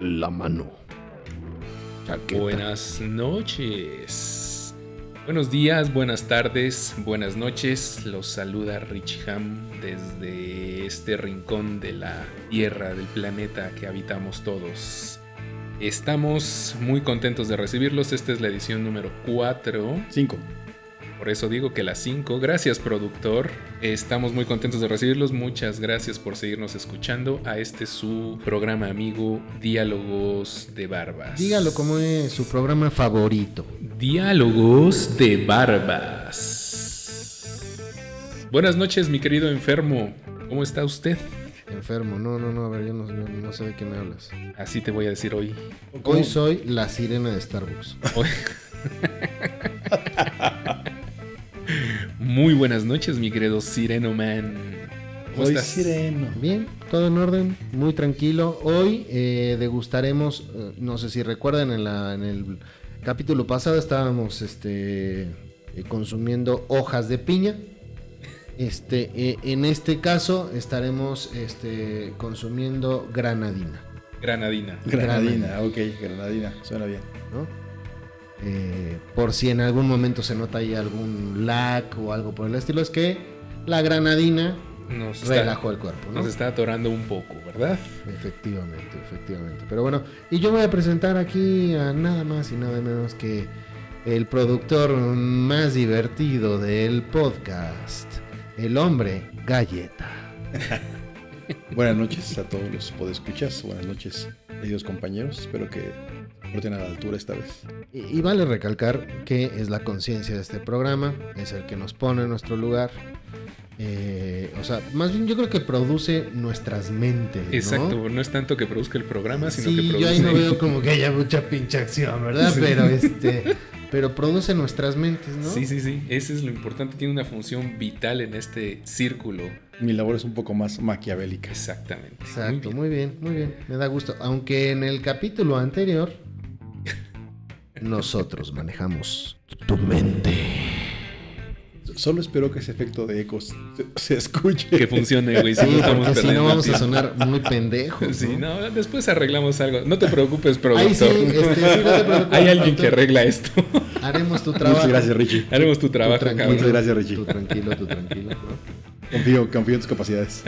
La mano. Buenas noches. Buenos días, buenas tardes, buenas noches. Los saluda Richie Ham desde este rincón de la Tierra, del planeta que habitamos todos. Estamos muy contentos de recibirlos. Esta es la edición número 4. 5. Por eso digo que las 5. Gracias, productor. Estamos muy contentos de recibirlos. Muchas gracias por seguirnos escuchando a este su programa amigo Diálogos de Barbas. Dígalo como es su programa favorito. Diálogos de Barbas. Buenas noches, mi querido enfermo. ¿Cómo está usted? Enfermo, no, no, no, a ver, yo no, yo no sé de qué me hablas. Así te voy a decir hoy. Hoy soy la sirena de Starbucks. Hoy- Muy buenas noches, mi querido Sireno Man. ¿Cómo estás? sireno. Bien, todo en orden, muy tranquilo. Hoy eh, degustaremos, eh, no sé si recuerdan, en, la, en el capítulo pasado estábamos este, eh, consumiendo hojas de piña. Este, eh, en este caso estaremos este, consumiendo granadina. Granadina. Granadina, ok, granadina, suena bien. ¿no? Eh, por si en algún momento se nota ahí algún lag o algo por el estilo, es que la granadina Nos está, relajó el cuerpo. ¿no? nos está atorando un poco, ¿verdad? Efectivamente, efectivamente. Pero bueno, y yo voy a presentar aquí a nada más y nada menos que el productor más divertido del podcast, el hombre galleta. Buenas noches a todos los podescuchas, buenas noches, queridos compañeros. Espero que porten a la altura esta vez. Y, y vale recalcar que es la conciencia de este programa, es el que nos pone en nuestro lugar. Eh, o sea, más bien yo creo que produce nuestras mentes. ¿no? Exacto, no es tanto que produzca el programa, sino sí, que produce. yo ahí no veo como que haya mucha pinche acción, ¿verdad? Sí. Pero este, pero produce nuestras mentes, ¿no? Sí, sí, sí. Ese es lo importante. Tiene una función vital en este círculo. Mi labor es un poco más maquiavélica. Exactamente. Exacto, Muy bien. muy bien, muy bien. Me da gusto. Aunque en el capítulo anterior nosotros manejamos tu mente. Solo espero que ese efecto de ecos se, escuche. Que funcione, güey. Si Sí, no si vamos a sonar muy pendejos. Sí, ¿no? después arreglamos algo. No te preocupes, productor. Sí, este, sí, no te preocupes, Hay alguien que arregla esto. Haremos tu trabajo. Muchas gracias, Richie. Haremos tu Tú trabajo, tranquilo, cabrón. Muchas gracias, Richie. Tú tranquilo, tú tranquilo. ¿no? Confío, confío en tus capacidades.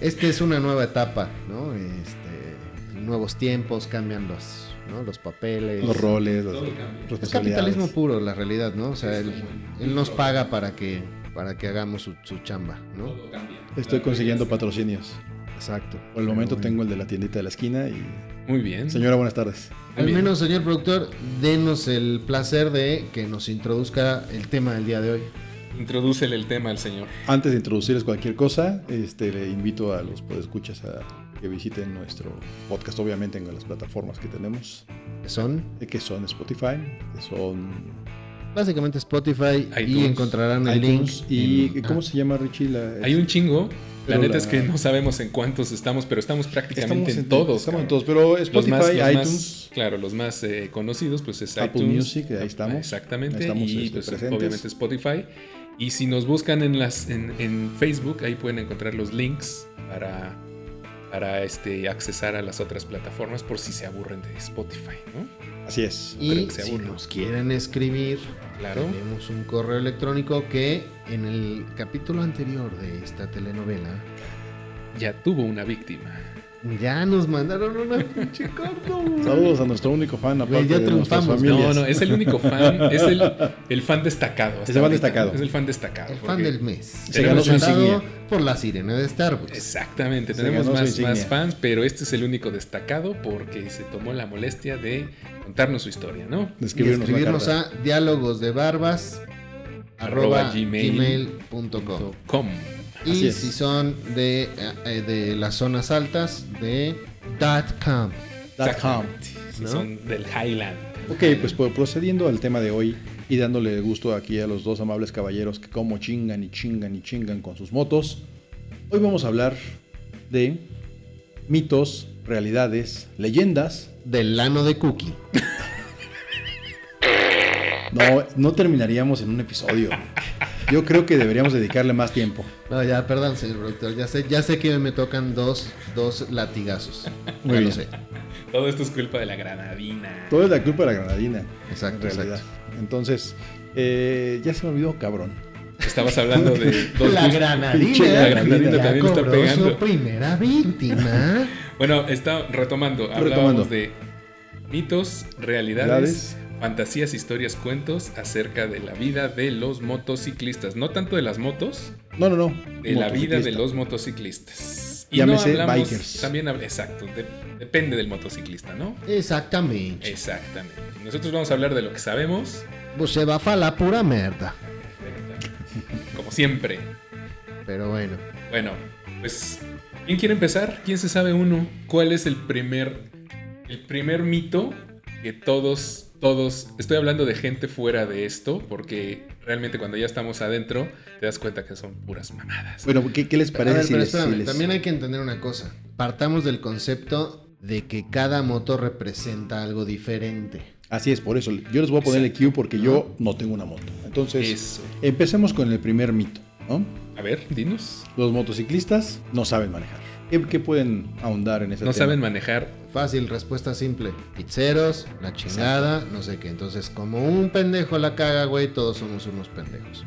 Este es una nueva etapa, ¿no? Este, nuevos tiempos, cambian los, ¿no? los papeles. Los roles, cambia. Es capitalismo puro, la realidad, ¿no? O sea, él, él nos paga para que, para que hagamos su, su chamba, ¿no? Todo cambia. Estoy consiguiendo patrocinios. Exacto. Por el momento bueno. tengo el de la tiendita de la esquina y... Muy bien. Señora, buenas tardes. Al Bien. menos, señor productor, denos el placer de que nos introduzca el tema del día de hoy. Introdúcele el tema al señor. Antes de introducirles cualquier cosa, este, le invito a los podescuchas a que visiten nuestro podcast, obviamente en las plataformas que tenemos, Que son eh, que son Spotify, que son básicamente Spotify y iTunes, encontrarán el iTunes link. y en- ¿cómo ah, se llama Richie? La, Hay un chingo. La Pero neta la- es que no sabemos en cuántos estamos, pero estamos prácticamente estamos en todos. estamos en cabrón. todos, pero Los Spotify, más, los iTunes, más- claro, los más eh, conocidos, pues es Apple iTunes. Music, ahí estamos. Exactamente. Ahí estamos, y este, pues, presentes. obviamente Spotify. Y si nos buscan en las en, en Facebook, ahí pueden encontrar los links para, para este, accesar a las otras plataformas por si se aburren de Spotify, ¿no? así es. Y que se si nos quieren escribir, Claro. tenemos un correo electrónico que en el capítulo anterior de esta telenovela Ya tuvo una víctima. Ya nos mandaron una pinche carta. güey. Saludos a nuestro único fan, aparte ya de nuestras triunfamos. familias. No, no, es el único fan, es el, el fan destacado. hasta el fan destacado. Es el fan destacado. El fan del mes. Se ganó su insignia. por la sirena de Starbucks. Exactamente, Se tenemos más, fans, pero este es el único destacado porque se tomó la molestia de contarnos su historia, ¿no? De escribirnos, escribirnos a diálogos de barbas Arroba arroba gmail Y es. si son de, eh, de las zonas altas, de .com. Dot com. Si ¿No? son del Highland. Ok, pues por- procediendo al tema de hoy y dándole gusto aquí a los dos amables caballeros que como chingan y chingan y chingan con sus motos, hoy vamos a hablar de mitos, realidades, leyendas. Del lano de cookie. No, no terminaríamos en un episodio. Yo creo que deberíamos dedicarle más tiempo. No, ya, perdón, señor productor. Ya sé, ya sé que me tocan dos, dos latigazos. Muy Ya bien. lo sé. Todo esto es culpa de la granadina. Todo es la culpa de la granadina. Exacto, en realidad. exacto. Entonces, eh, ya se me olvidó, cabrón. Estabas hablando de dos La granadina. Pinche la granadina ya también está pegando. su primera víctima. Bueno, está retomando. Retomando. Hablábamos de mitos, realidades, Realidades. Fantasías, historias, cuentos acerca de la vida de los motociclistas. No tanto de las motos, de No, no, no. la vida de los motociclistas. Llámese bikers. También, exacto, de- depende del motociclista, ¿no? Exactamente. Exactamente. Nosotros vamos a hablar de lo que sabemos, Pues se va a la pura merda. como siempre. Pero bueno. Bueno, pues, ¿quién quiere empezar? ¿Quién se sabe uno? ¿Cuál es el primer, el primer mito que todos, todos, estoy hablando de gente fuera de esto, porque realmente cuando ya estamos adentro, te das cuenta que son puras mamadas. Bueno, ¿qué, qué les parece ver, si pero les- espérame, si les- también hay que entender una cosa. Partamos del concepto de que cada moto representa algo diferente. Así es, por eso. Yo les voy a poner el Q porque yo no tengo una moto. Entonces, Eso. empecemos con el primer mito, ¿no? A ver, dinos. Los motociclistas no saben manejar. ¿Qué, qué pueden ahondar en ese No tema? saben manejar. Fácil, respuesta simple. Pizzeros, la chingada, no sé qué. Entonces, como un pendejo la caga, güey, todos somos unos pendejos.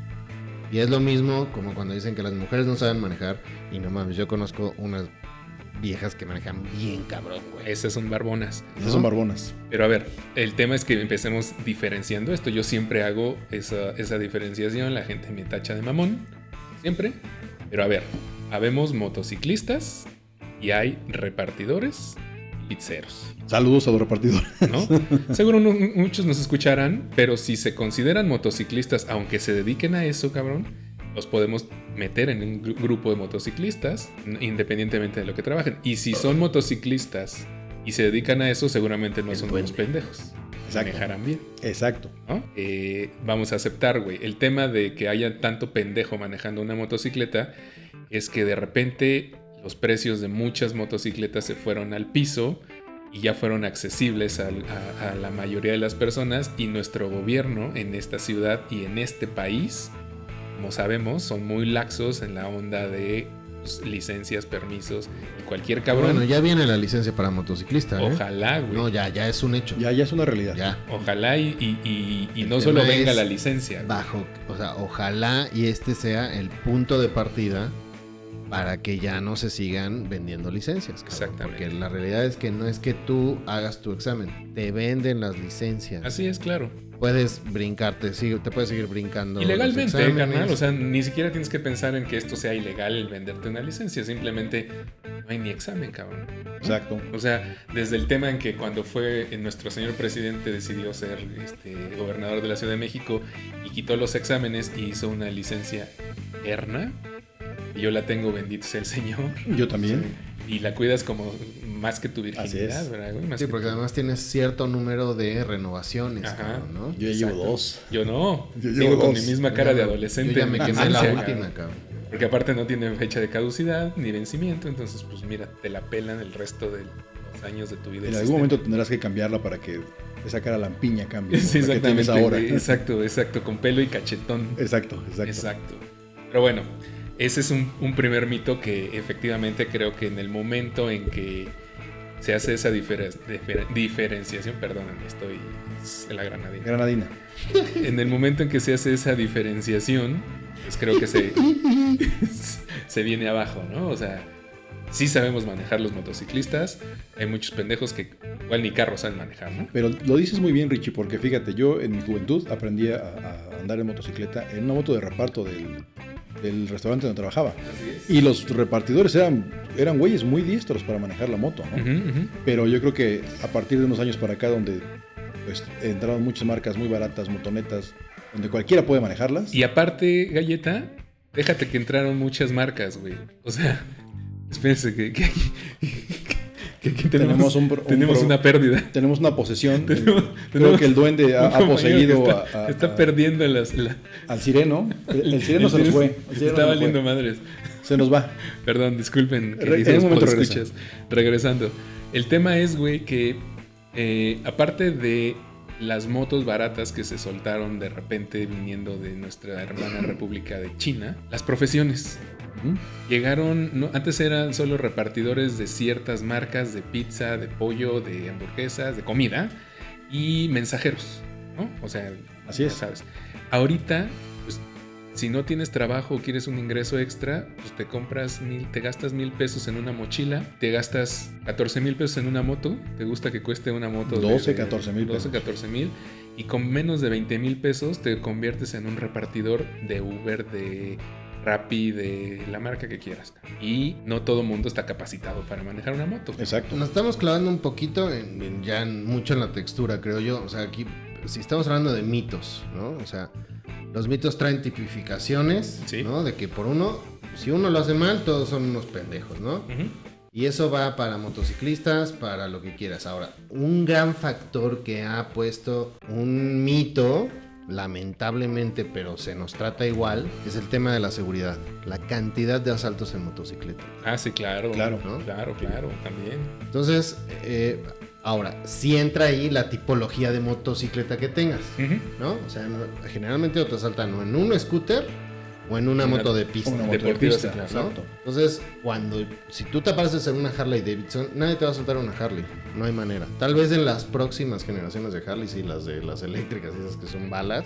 Y es lo mismo como cuando dicen que las mujeres no saben manejar. Y no mames, yo conozco unas viejas que manejan bien cabrón, güey. Esas son barbonas. Esas son barbonas. Pero a ver, el tema es que empecemos diferenciando esto. Yo siempre hago esa, esa diferenciación. La gente me tacha de mamón. Siempre. Pero a ver, habemos motociclistas y hay repartidores pizzeros. Saludos a los repartidores. ¿no? Seguro no- muchos nos escucharán, pero si se consideran motociclistas, aunque se dediquen a eso, cabrón, los podemos meter en un gru- grupo de motociclistas, independientemente de lo que trabajen. Y si son motociclistas y se dedican a eso, seguramente no El son unos pendejos. Exacto. Manejarán bien, Exacto. ¿no? Eh, vamos a aceptar, güey. El tema de que haya tanto pendejo manejando una motocicleta es que de repente los precios de muchas motocicletas se fueron al piso y ya fueron accesibles a, a la mayoría de las personas y nuestro gobierno en esta ciudad y en este país, como sabemos, son muy laxos en la onda de pues, licencias, permisos y cualquier cabrón. Bueno, ya viene la licencia para motociclista, ¿eh? Ojalá, güey. No, ya, ya es un hecho. Ya, ya es una realidad. Ya. Ojalá y, y- y- y no solo venga la licencia. Bajo, o sea, ojalá y este sea el punto de partida para que ya no se sigan vendiendo licencias. cabrón. Exactamente. Porque la realidad es que no es que tú hagas tu examen, te venden las licencias. Así es, claro. Puedes brincarte, sí, te puedes seguir brincando. Ilegalmente, carnal. O sea, ni siquiera tienes que pensar en que esto sea ilegal el venderte una licencia. Simplemente no hay ni examen, cabrón. Exacto. O sea, desde el tema en que cuando fue eh, nuestro señor presidente decidió ser este, gobernador de la Ciudad de México y quitó los exámenes y hizo una licencia erna. Y yo la tengo, bendito sea el Señor. Yo también. Y la cuidas como más que tu Así virginidad, es. ¿verdad? güey? Más Sí, que porque tu- además tienes cierto número de renovaciones, Ajá. cabrón, ¿no? Yo ya llevo dos. Yo no. Yo llevo con dos. mi misma cara de adolescente. Yo ya me en quemé la última, cabrón. Porque aparte no tiene fecha de caducidad ni vencimiento, entonces pues mira, te la pelan el resto de los años de tu vida. En algún momento tendrás que cambiarla para que esa cara lampiña cambie. Sí, la que tienes exactamente. ahora. Exacto, exacto, con pelo y cachetón. Exacto, exacto. Exacto. Pero bueno, ese es un, un primer mito que efectivamente creo que en el momento en que se hace esa diferen- difer- diferenciación, perdóname, estoy en la granadina. Granadina. En el momento en que se hace esa diferenciación, pues creo que se, se viene abajo, ¿no? O sea, sí sabemos manejar los motociclistas, hay muchos pendejos que igual ni carros saben manejar, ¿no? Pero lo dices muy bien, Richie, porque fíjate, yo en mi juventud aprendí a, a andar en motocicleta en una moto de reparto del, del restaurante donde trabajaba. Así es. Y los repartidores eran, eran güeyes muy diestros para manejar la moto, ¿no? Pero yo creo que a partir de unos años para acá, donde pues, entraron muchas marcas muy baratas, motonetas, donde cualquiera puede manejarlas. Y aparte, Galleta, déjate que entraron muchas marcas, güey. O sea, espérense que, que aquí tenemos, Tenemos un pro- un tenemos pro- una pérdida. Tenemos una posesión. Tenemos- Creo que el duende ha, poseído que a- está, a- está perdiendo las, la- al sireno. El, el sireno se nos fue. Está valiendo fue. madres. Se nos va. Perdón, disculpen. Queridos en un momento podescuchas. Regresando. El tema es, güey, que eh, aparte de las motos baratas que se soltaron de repente viniendo de nuestra hermana República de China, las profesiones. Llegaron, no, antes eran solo repartidores de ciertas marcas de pizza, de pollo, de hamburguesas, de comida y mensajeros, ¿no? O sea, Así es. sabes. Ahorita, pues, si no tienes trabajo o quieres un ingreso extra, pues te compras mil, te gastas mil pesos en una mochila, te gastas 14 mil pesos en una moto, te gusta que cueste una moto de- 12, de 14,000 12, pesos. 14 mil, y con menos de 20 mil pesos te conviertes en un repartidor de Uber, de Rappi, de la marca que quieras. Y no todo mundo está capacitado para manejar una moto. Exacto. Nos estamos clavando un poquito en, en- ya en- mucho en la textura, creo yo. O sea, aquí, si estamos hablando de mitos, ¿no? O sea, los mitos traen tipificaciones, Sí. ¿no? De que por uno, si uno lo hace mal, todos son unos pendejos, ¿no? Y eso va para motociclistas, para lo que quieras. Ahora, un gran factor que ha puesto un mito, lamentablemente, pero se nos trata igual, es el tema de la seguridad. La cantidad de asaltos en motocicleta. Ah, sí, claro. Claro. ¿no? Claro, claro, también. Entonces, eh, ahora, si entra ahí la tipología de motocicleta que tengas. ¿no? O sea, generalmente te asaltan o en un scooter o en una Una- moto de pista. Una moto de pista. ¿no? Exacto. Entonces, cuando si tú te apareces en una Harley Davidson, nadie te va a soltar una Harley, no hay manera. Tal vez en las próximas generaciones de Harley, sí, las de las eléctricas, esas que son balas,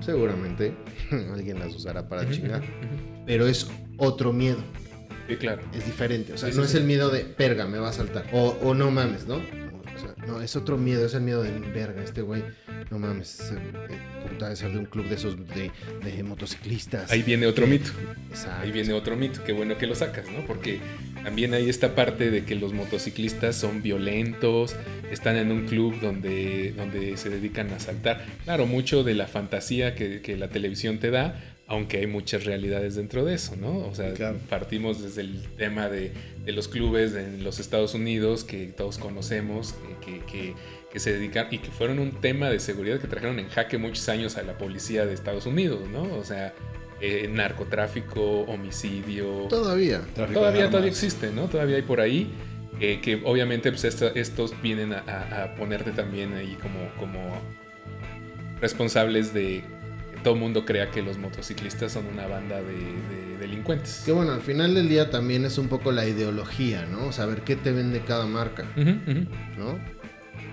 seguramente alguien las usará para chingar. Pero es otro miedo, Sí, claro. es diferente. O sea, Sí, no sí, es sí. el miedo de perga, me va a saltar. O, o no mames, ¿no? Sea, no, es otro miedo, es el miedo de verga, este güey, no mames, eh, eh, puta de ser de un club de esos de, de motociclistas. Ahí viene otro mito. Exacto. Ahí viene otro mito. Qué bueno que lo sacas, ¿no? Porque también hay esta parte de que los motociclistas son violentos, están en un club donde, donde se dedican a asaltar. Claro, mucho de la fantasía que, que la televisión te da, aunque hay muchas realidades dentro de eso, ¿no? O sea, Claro. partimos desde el tema de, de los clubes en los Estados Unidos que todos conocemos, que, que- que- que se dedican y que fueron un tema de seguridad que trajeron en jaque muchos años a la policía de Estados Unidos, ¿no? O sea, eh, narcotráfico, homicidio. Todavía. Tráfico Todavía, todavía existe, ¿no? Todavía hay por ahí. eh, que obviamente pues, esta- estos vienen a, a- a ponerte también ahí como, como responsables de todo el mundo crea que los motociclistas son una banda de, de delincuentes. Que bueno, al final del día también es un poco la ideología, ¿no? Saber qué te vende cada marca. ¿no?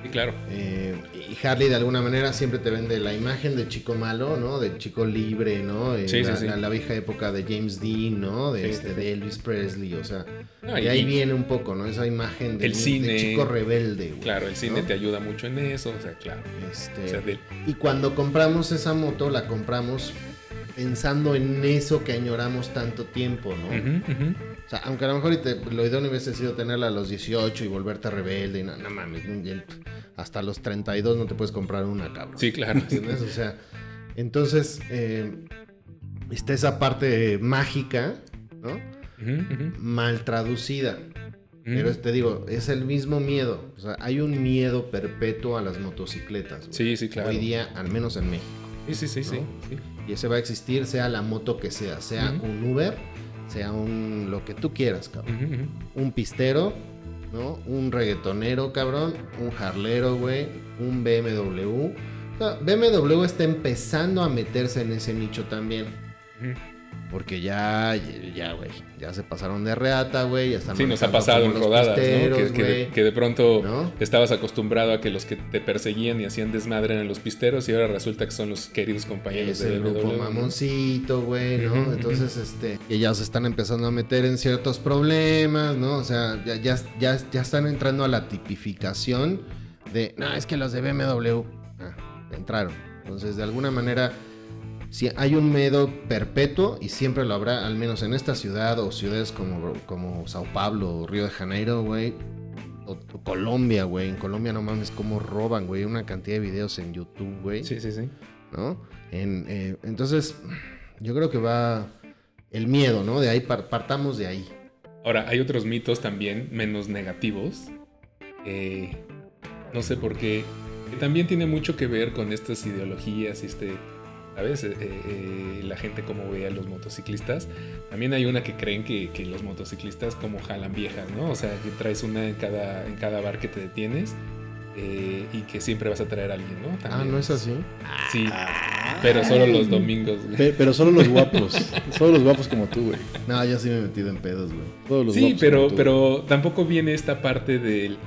Sí, claro. Eh, y Harley de alguna manera siempre te vende la imagen del chico malo, ¿no? Del chico libre, ¿no? Eh, Sí, sí, la, sí. la- la vieja época de James Dean, ¿no? De, este, de Elvis Presley, o sea, No, de y- ahí viene un poco, ¿no? Esa imagen del El cine. chico rebelde, güey, Claro, el cine ¿no? te ayuda mucho en eso, o sea, claro. Este, O sea, del- Y cuando compramos esa moto, la compramos pensando en eso que añoramos tanto tiempo, ¿no? O sea, aunque a lo mejor te- lo idóneo hubiese sido tenerla a los 18 y volverte rebelde y no, no mames, hasta los 32 no te puedes comprar una, cabrón. Sí, claro. ¿Entiendes? O sea, entonces eh, está esa parte mágica, ¿no? Ujú. Mal traducida. Pero te digo, es el mismo miedo. O sea, hay un miedo perpetuo a las motocicletas. güey. Sí, sí, claro. Hoy día, al menos en México. Sí, sí, sí, sí. Y ese va a existir, sea la moto que sea, sea un Uber, sea un lo que tú quieras, cabrón. Un pistero, ¿no? Un reggaetonero, cabrón. Un harlero, güey. Un BMW. O sea, BMW está empezando a meterse en ese nicho también. Porque ya, ya, güey. Ya se pasaron de reata, güey. Ya están Sí, nos ha pasado en rodadas, ¿no? Que, que de, que de pronto ¿No? estabas acostumbrado a que los que te perseguían y hacían desmadre eran los pisteros y ahora resulta que son los queridos compañeros Es de el BMW. grupo ¿no? mamoncito, güey, ¿no? Entonces, este, que ya se están empezando a meter en ciertos problemas, ¿no? O sea, ya, ya, ya, ya están entrando a la tipificación de, no, es que los de BMW ah, entraron. Entonces, de alguna manera, si hay un miedo perpetuo y siempre lo habrá, al menos en esta ciudad o ciudades como, como Sao Paulo o Río de Janeiro, güey. O, o Colombia, güey. En Colombia no mames cómo roban, güey. Una cantidad de videos en YouTube, güey. Sí, sí, sí. ¿no? En, eh, entonces, yo creo que va el miedo, ¿no? De ahí par- partamos de ahí. Ahora, hay otros mitos también menos negativos. eh, no sé por qué. Que también tiene mucho que ver con estas ideologías y este. ¿Sabes? Eh, eh, la gente como ve a los motociclistas. También hay una que creen que, que los motociclistas como jalan viejas, ¿no? O sea, que traes una en cada, en cada bar que te detienes. eh, y que siempre vas a traer a alguien, ¿no? Ah. ¿no es así? Sí, pero solo los domingos, güey. Pe- Pero solo los guapos. solo los guapos como tú, güey. No, yo sí me he metido en pedos, güey. Todos los Sí, guapos pero, como tú. pero tampoco viene esta parte del,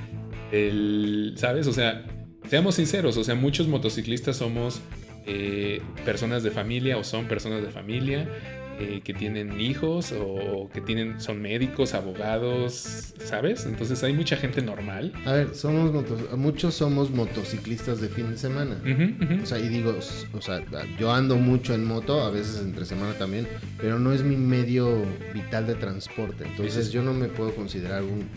del- ¿sabes? O sea, seamos sinceros, o sea, muchos motociclistas somos eh, personas de familia o son personas de familia eh, que tienen hijos o que tienen, son médicos, abogados, ¿sabes? Entonces hay mucha gente normal. A ver, somos muchos somos motociclistas de fin de semana. O sea, y digo, o sea, yo ando mucho en moto, a veces entre semana también, pero no es mi medio vital de transporte. Entonces sí. yo no me puedo considerar un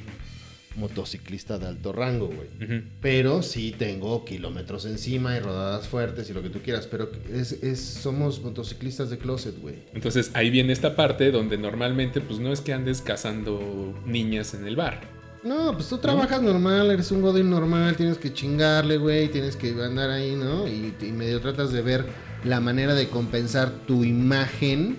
motociclista de alto rango, güey. Pero sí tengo kilómetros encima y rodadas fuertes y lo que tú quieras. Pero es, es- somos motociclistas de closet, güey. Entonces ahí viene esta parte donde normalmente pues no es que andes cazando niñas en el bar. No, pues tú trabajas normal, eres un godín normal, tienes que chingarle, güey, tienes que andar ahí, ¿no? Y, y medio tratas de ver la manera de compensar tu imagen,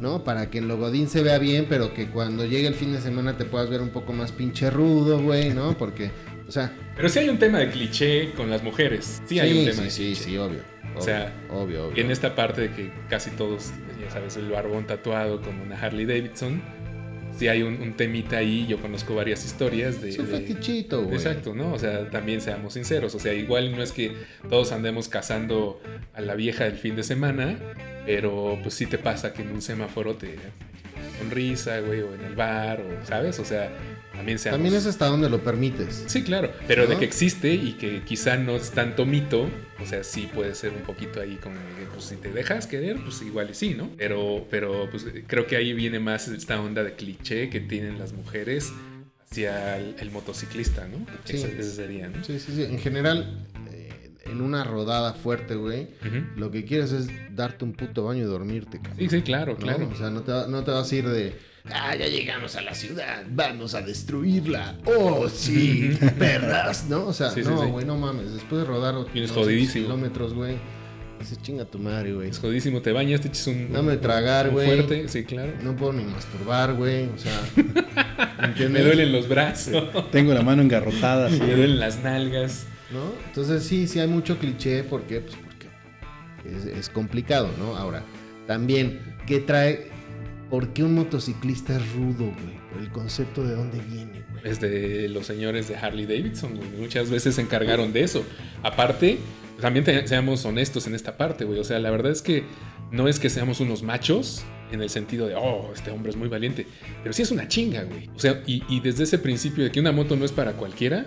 ¿no? Para que en lo godín se vea bien, pero que cuando llegue el fin de semana te puedas ver un poco más pinche rudo, güey, ¿no? Porque, o sea... Pero sí hay un tema de cliché con las mujeres. Sí, hay un tema sí, de sí, cliché. sí, obvio. O sea, obvio, obvio. En esta parte de que casi todos, ya sabes, el barbón tatuado con una Harley Davidson, sí hay un, un temita ahí. Yo conozco varias historias de. Es un fetichito, güey. Exacto, ¿no? O sea, también seamos sinceros. O sea, igual no es que todos andemos cazando a la vieja del fin de semana, pero pues sí te pasa que en un semáforo te sonrisa, güey, o en el bar, o sabes, o sea, también seamos. También es hasta donde lo permites. Sí, claro, pero de que existe y que quizá no es tanto mito, o sea, sí puede ser un poquito ahí como que, pues si te dejas querer, pues igual y sí, ¿no? Pero, pero pues creo que ahí viene más esta onda de cliché que tienen las mujeres hacia el, el motociclista, ¿no? Sí. Ese sería, ¿no? Sí, sí, sí. En general, eh, en una rodada fuerte, güey, lo que quieres es darte un puto baño y dormirte, cabrón. Sí, sí, claro, ¿no? claro. O sea, no te, va- no te vas a ir de. Ah, ya llegamos a la ciudad, vamos a destruirla. Oh, sí, perras, ¿no? O sea, Sí, sí, no, sí. güey, no mames. Después de rodar Vienes 800 jodidísimo. kilómetros, güey, dices chinga tu madre, güey. Es jodísimo, te bañas, te echas un, Dame tragar, un güey. fuerte, sí, claro. No puedo ni masturbar, güey. O sea, Me ¿entiendes? duelen los brazos, Tengo la mano engarrotada así. me duelen las nalgas. ¿no? Entonces sí, sí hay mucho cliché, ¿por qué? Pues porque es, es complicado, ¿no? Ahora, también, ¿qué trae? ¿Por qué un motociclista es rudo, güey? El concepto de dónde viene, güey. es de los señores de Harley Davidson, güey. Muchas veces se encargaron de eso. Aparte, también seamos honestos en esta parte, güey. O sea, la verdad es que no es que seamos unos machos en el sentido de, oh, este hombre es muy valiente. Pero sí es una chinga, güey. O sea, y, y desde ese principio de que una moto no es para cualquiera,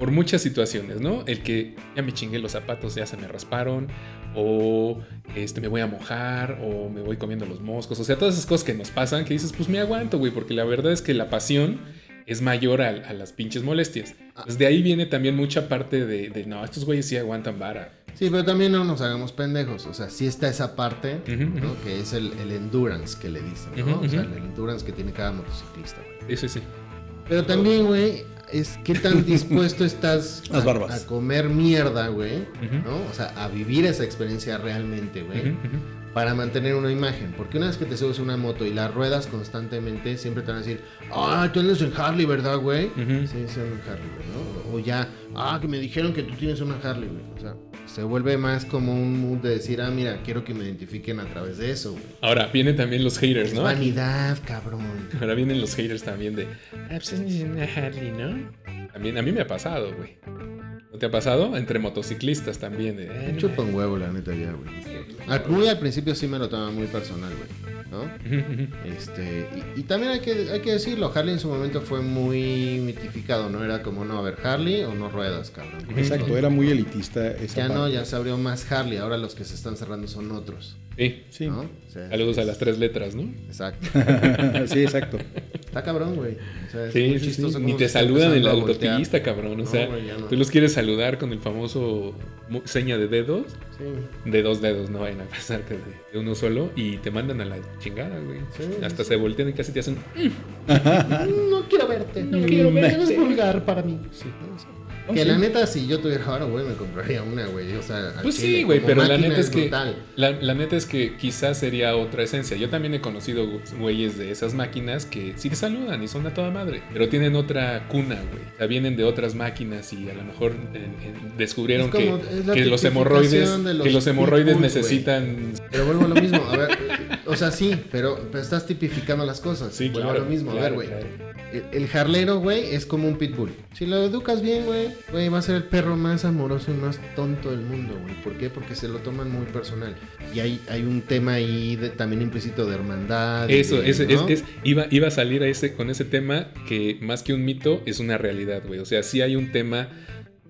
por muchas situaciones, ¿no? El que ya me chingué los zapatos, ya se me rasparon, o este, me voy a mojar, o me voy comiendo los moscos, o sea, todas esas cosas que nos pasan que dices, pues me aguanto, güey, porque la verdad es que la pasión es mayor a, a las pinches molestias. Pues de ahí viene también mucha parte de, de, no, estos güeyes sí aguantan vara. Sí, pero también no nos hagamos pendejos. O sea, sí está esa parte, Ujú, ¿no? ujú. Que es el, el endurance que le dicen, ¿no? Ujú, O sea, el endurance que tiene cada motociclista, güey. Sí, sí, sí. Pero también, güey, es qué tan dispuesto estás Las a- barbas. a comer mierda, güey. ¿no? O sea, a vivir esa experiencia realmente, güey. Para mantener una imagen. Porque una vez que te subes a una moto y la ruedas constantemente, siempre te van a decir, ah, tú andas en Harley, ¿verdad, güey? Sí, sí, ando en Harley, ¿no? O ya, ah, que me dijeron que tú tienes una Harley, güey. O sea, se vuelve más como un mood de decir, ah, mira, quiero que me identifiquen a través de eso, güey. Ahora vienen también los haters, Es ¿no? vanidad, cabrón. Ahora vienen los haters también de, ah, pues es una Harley, ¿no? También a mí me ha pasado, güey. ¿No te ha pasado? Entre motociclistas también. De, "Ah, Me no chupa un huevo, la neta, ya, güey. Al, muy al principio sí me lo tomaba muy personal, güey. ¿No? Este, y, y también hay que, hay que decirlo, Harley en su momento fue muy mitificado, ¿no? Era como, no, a ver, Harley o no ruedas, cabrón. Exacto, era muy elitista esa Ya no, ya se abrió más Harley, ahora los que se están cerrando son otros, Sí. Sí, ¿no? O sea, Saludos a las tres letras, ¿no? Exacto. sí, exacto. Está cabrón, güey. O sea, es Sí, muy sí, chistoso sí. Ni te saludan en la autopista, cabrón. O sea, no. tú los quieres saludar con el famoso seña de dedos. Sí. De dos dedos, no vayan a pensar que de, de uno solo. Y te mandan a la chingada, güey. Sí, Hasta sí. se voltean y casi te hacen. No quiero verte, no quiero verte, es vulgar para mí. Oh, que sí. la neta, si yo tuviera ahora, güey, me compraría una, güey. O sea, Pues chile, sí, güey, pero la neta es que la, la neta es que quizás sería otra esencia. Yo también he conocido güeyes de esas máquinas que sí te saludan y son a toda madre, pero tienen otra cuna, güey. O sea, vienen de otras máquinas y a lo mejor eh, eh, descubrieron como- que, que los hemorroides, los que los hemorroides necesitan Pero vuelvo a lo mismo, a ver, eh, o sea, sí, pero, pero estás tipificando las cosas. Sí, vuelvo claro. a lo mismo, a ver, güey. claro. El, el jarlero, güey, es como un pitbull. Si lo educas bien, güey, güey, va a ser el perro más amoroso y más tonto del mundo, güey. ¿Por qué? Porque se lo toman muy personal. Y hay, hay un tema ahí de- también implícito de hermandad. Eso, de- es, es- iba, iba a salir a ese, con ese tema que más que un mito es una realidad, güey. O sea, sí hay un tema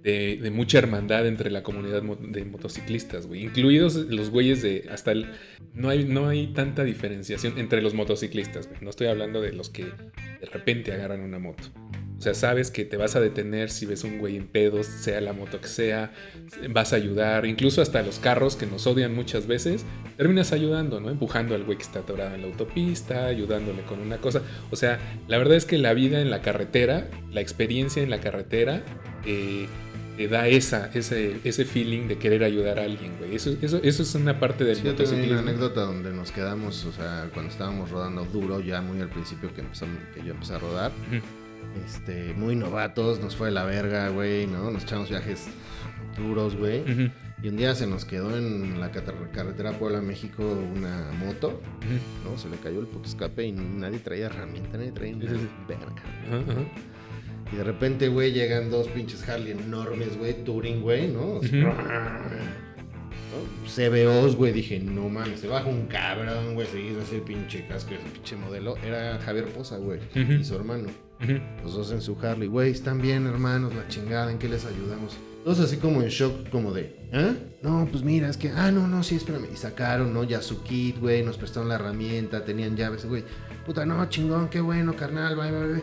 de, de mucha hermandad entre la comunidad de motociclistas, güey. Incluidos los güeyes de hasta el... No hay, no hay tanta diferenciación entre los motociclistas, güey. No estoy hablando de los que de repente agarran una moto. O sea, sabes que te vas a detener si ves un güey en pedos, sea la moto que sea, vas a ayudar, incluso hasta los carros que nos odian muchas veces, terminas ayudando, ¿no? Empujando al güey que está atorado en la autopista, ayudándole con una cosa. O sea, la verdad es que la vida en la carretera, la experiencia en la carretera, eh, te da esa, ese, ese feeling de querer ayudar a alguien, güey. Eso, eso, eso es una parte del Sí, yo tengo una anécdota donde nos quedamos, o sea, cuando estábamos rodando duro, ya muy al principio que, empezamos, que yo empecé a rodar. Este, muy novatos, nos fue de la verga, güey, ¿no? Nos echamos viajes duros, güey. Y un día se nos quedó en la carretera Puebla-México una moto. ¿no? Se le cayó el puto escape y nadie traía herramienta, nadie traía una verga. Ajá, ajá. Y de repente, güey, llegan dos pinches Harley enormes, güey, Touring, güey, ¿no? Ujú. ¿no? CBOs, güey, dije, no mames, se baja un cabrón, güey, se hizo así el pinche casco, ese pinche modelo. Era Javier Poza, güey, y su hermano. Los dos en su Harley, güey, están bien, hermanos, la chingada, ¿en qué les ayudamos? Todos así como en shock, como de, ¿ah? No, pues mira, es que, ah, no, no, sí, espérame. Y sacaron, ¿no? Ya su kit, güey, nos prestaron la herramienta, tenían llaves, güey. Puta, no, chingón, qué bueno, carnal, bye, bye, bye.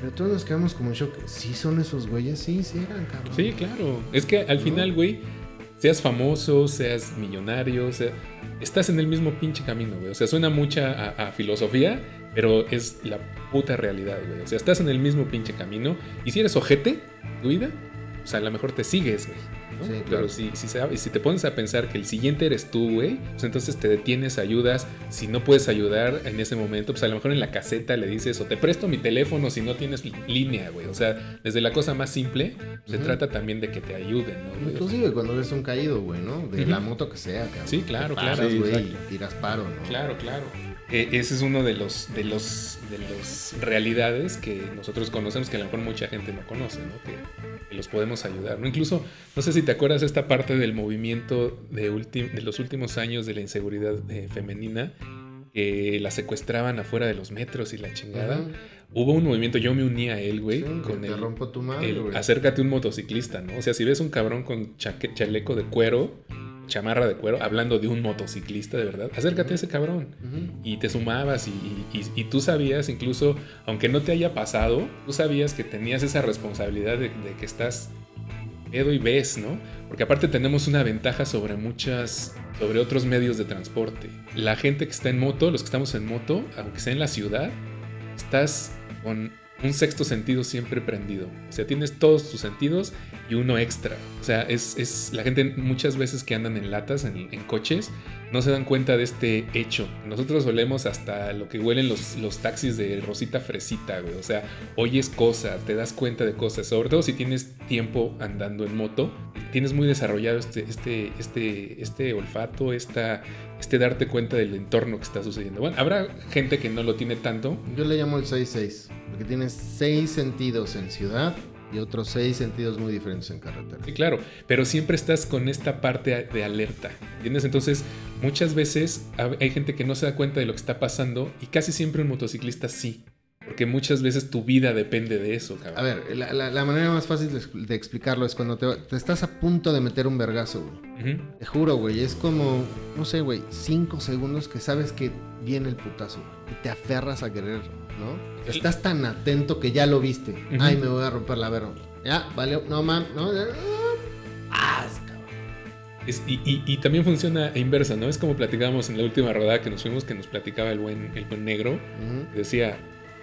Pero todos nos quedamos como en shock. ¿Sí son esos güeyes? Sí, sí eran, cabrón. Sí, claro. Es que al ¿No? final, güey, seas famoso, seas millonario, sea, estás en el mismo pinche camino, güey. O sea, suena mucha a, a filosofía, pero es la puta realidad, güey. O sea, estás en el mismo pinche camino. Y si eres ojete, tu vida, o sea, a lo mejor te sigues, güey. ¿No? Sí, claro. Pero si, si, sabes- si te pones a pensar que el siguiente eres tú, güey, pues entonces te detienes, ayudas. Si no puedes ayudar en ese momento, pues a lo mejor en la caseta le dices, o te presto mi teléfono si no tienes línea, güey. O sea, desde la cosa más simple, se trata también de que te ayuden, ¿no? Inclusive cuando ves un caído, güey, ¿no? De la moto que sea, cabrón. Sí, claro, Te claro. Sí, y tiras paro, ¿no? Claro, claro. Eh, ese es uno de los, de los de las realidades que nosotros conocemos que a lo mejor mucha gente no conoce, ¿no? Que, que los podemos ayudar. ¿no? Incluso, no sé si te acuerdas esta parte del movimiento de, de los últimos años de la inseguridad eh, femenina, que la secuestraban afuera de los metros y la chingada. Hubo un movimiento, yo me uní a él, güey, Sí, con te el, rompo tu madre, el acércate a un motociclista, ¿no? O sea, si ves un cabrón con chaque- chaleco de cuero, chamarra de cuero, hablando de un motociclista de verdad, acércate a ese cabrón. Y te sumabas y, y- y- y tú sabías, incluso, aunque no te haya pasado, tú sabías que tenías esa responsabilidad de, de que estás pedo y ves, ¿no? Porque aparte tenemos una ventaja sobre muchas, sobre otros medios de transporte. La gente que está en moto, los que estamos en moto, aunque sea en la ciudad, estás con un sexto sentido siempre prendido. O sea, tienes todos tus sentidos y uno extra. O sea, es, es la gente muchas veces que andan en latas, en, en coches, no se dan cuenta de este hecho. Nosotros olemos hasta lo que huelen los, los taxis de Rosita Fresita, güey. O sea, oyes cosas, te das cuenta de cosas. Sobre todo si tienes tiempo andando en moto, tienes muy desarrollado este, este, este, este olfato, esta, este darte cuenta del entorno que está sucediendo. Bueno, habrá gente que no lo tiene tanto, Yo le llamo el 6-6, porque tienes seis sentidos en ciudad y otros seis sentidos muy diferentes en carretera. Sí, claro, pero siempre estás con esta parte de alerta, ¿entiendes? Entonces, muchas veces hay gente que no se da cuenta de lo que está pasando y casi siempre un motociclista sí, porque muchas veces tu vida depende de eso, cabrón. A ver, la, la- la manera más fácil de, de explicarlo es cuando te, te estás a punto de meter un vergazo, güey. Ujú. Te juro, güey, es como, no sé, güey, cinco segundos que sabes que viene el putazo güey, y te aferras a querer, ¿no? Estás tan atento que ya lo viste. Ay, me voy a romper la verga. Ya, vale, no mam, no. Ah. Es- y, y- y también funciona a inversa, ¿no? Es como platicábamos en la última rodada que nos fuimos, que nos platicaba el buen, el buen negro, decía,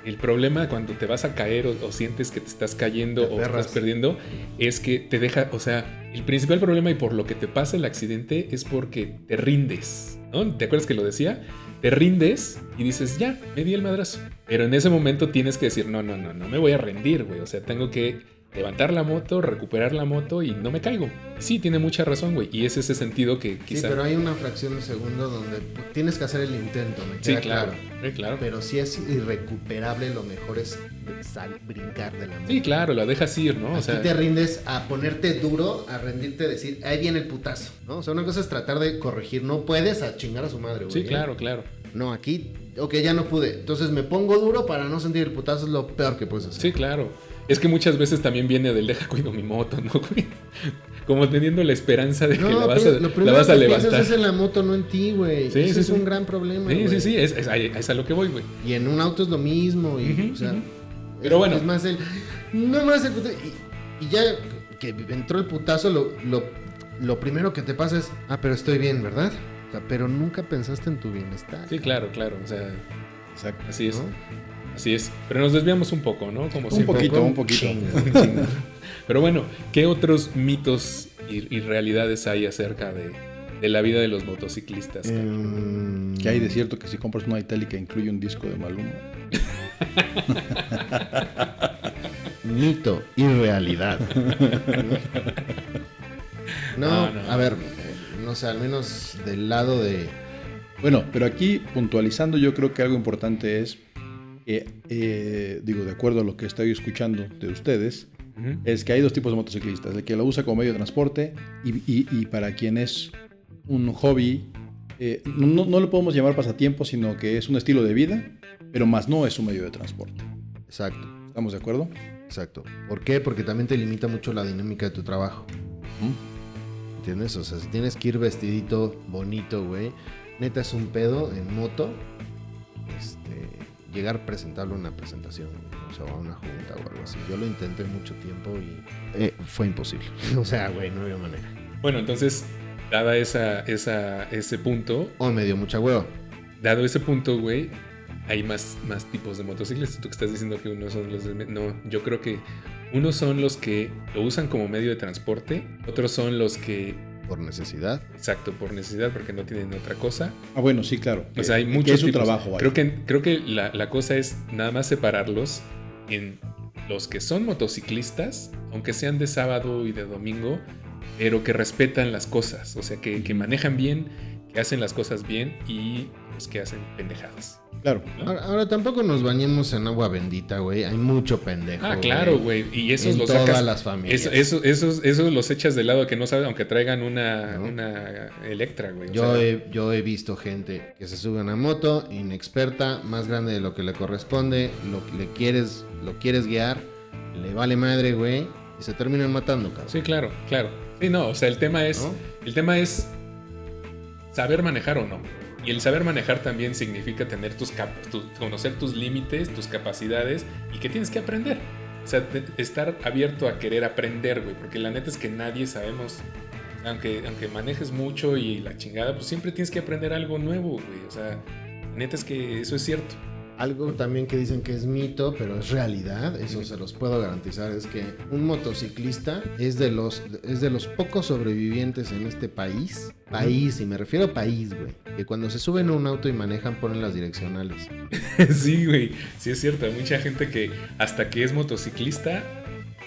El problema cuando te vas a caer o, o sientes que te estás cayendo Te o estás perdiendo es que te deja, o sea, el principal problema y por lo que te pasa el accidente es porque te rindes, ¿no? ¿Te acuerdas que lo decía? Te rindes y dices, ya, me di el madrazo. Pero en ese momento tienes que decir, no, no, no, no me voy a rendir, güey. O sea, tengo que levantar la moto, recuperar la moto y no me caigo. Sí, tiene mucha razón, güey. Y es ese sentido que Sí, quizá... pero hay una fracción de segundo donde tienes que hacer el intento, me Sí, queda claro. claro. Sí, claro. Pero si es irrecuperable, lo mejor es sal, brincar de la moto. Sí, claro, la dejas ir, ¿no? O Aquí sea, te rindes a ponerte duro, a rendirte, a decir, ahí viene el putazo, ¿no? O sea, una cosa es tratar de corregir, no puedes a chingar a su madre, güey. sí, ¿eh? claro, claro. No, aquí, ok, ya no pude. Entonces me pongo duro para no sentir el putazo, es lo peor que puedes hacer. Sí, claro. Es que muchas veces también viene del deja cuido mi moto, ¿no, güey? Como teniendo la esperanza de que la vas a, lo la primero vas a que levantar. piensas es en la moto, no en ti, güey. Sí, Ese sí, es sí. un gran problema, Sí, sí, güey. sí, es, es, a- es a lo que voy, güey. Y en un auto es lo mismo, y, o sea, ujú. es- Pero bueno. Es más el, no más el putazo. Y, y ya que entró el putazo, lo, lo, lo primero que te pasa es, ah, pero estoy bien, ¿verdad? O sea, pero nunca pensaste en tu bienestar. Sí, claro, claro. O sea, Exacto. así es. ¿no? Así es. Pero nos desviamos un poco, ¿no? Como Un siempre. poquito, un poquito. Pero bueno, ¿qué otros mitos y, y realidades hay acerca de, de la vida de los motociclistas? Eh? Em, Que hay de cierto que si compras una itálica incluye un disco de Maluma. Mito y realidad. no, No, no. a ver, eh, no sé, al menos del lado de... Bueno, pero aquí puntualizando yo creo que algo importante es que, eh, digo, de acuerdo a lo que estoy escuchando de ustedes, Ujú. es que hay dos tipos de motociclistas, el que lo usa como medio de transporte y, y- y para quien es un hobby, eh, no, no- no lo podemos llamar pasatiempo, sino que es un estilo de vida, pero más no es un medio de transporte. Exacto, ¿Estamos de acuerdo? exacto. ¿Por qué? Porque también te limita mucho la dinámica de tu trabajo. ¿Mm? ¿Entiendes? O sea, si tienes que ir vestidito, bonito, güey. Neta es un pedo en moto. Este, llegar presentable a una presentación, o sea, a una junta o algo así. Yo lo intenté mucho tiempo y eh, fue imposible. o sea, güey, no había manera. Bueno, entonces, dada esa, esa, ese punto, O me dio mucha hueva. dado ese punto, güey, hay más, más tipos de motociclistas. Tú que estás diciendo que unos son los de... No, yo creo que unos son los que lo usan como medio de transporte, otros son los que, Por necesidad. exacto, por necesidad, porque no tienen otra cosa. Ah, bueno, sí, claro. O sea, hay muchos es su tipos. trabajo. vaya. Creo que, creo que la, la cosa es nada más separarlos en los que son motociclistas, aunque sean de sábado y de domingo, pero que respetan las cosas, o sea, que, que manejan bien, que hacen las cosas bien y los que hacen pendejadas. Claro. Ahora, ahora tampoco nos bañemos en agua bendita, güey. Hay mucho pendejo. Ah, claro, güey. Y esos en los todas sacas. las familias. Eso, eso- esos, esos los echas de lado que no saben, aunque traigan una, ¿No? una Electra, güey. o Yo sea, he, yo he visto gente que se sube a una moto inexperta, más grande de lo que le corresponde, lo que le quieres, lo quieres guiar, le vale madre, güey, y se terminan matando, cabrón. Sí, claro, claro. Sí, no, o sea, el tema es. ¿No? El tema es saber manejar o no. Y el saber manejar también significa tener tus capas, conocer tus límites, tus capacidades y que tienes que aprender. O sea, estar abierto a querer aprender, güey. Porque la neta es que nadie sabemos. Aunque, aunque manejes mucho y la chingada, pues siempre tienes que aprender algo nuevo, güey. O sea, neta es que eso es cierto. Algo también que dicen que es mito, pero es realidad, eso se los puedo garantizar, es que un motociclista es de los, es de los pocos sobrevivientes en este país, país, y me refiero a país, güey, que cuando se suben a un auto y manejan ponen las direccionales. sí, güey. Sí es cierto. Hay mucha gente que hasta que es motociclista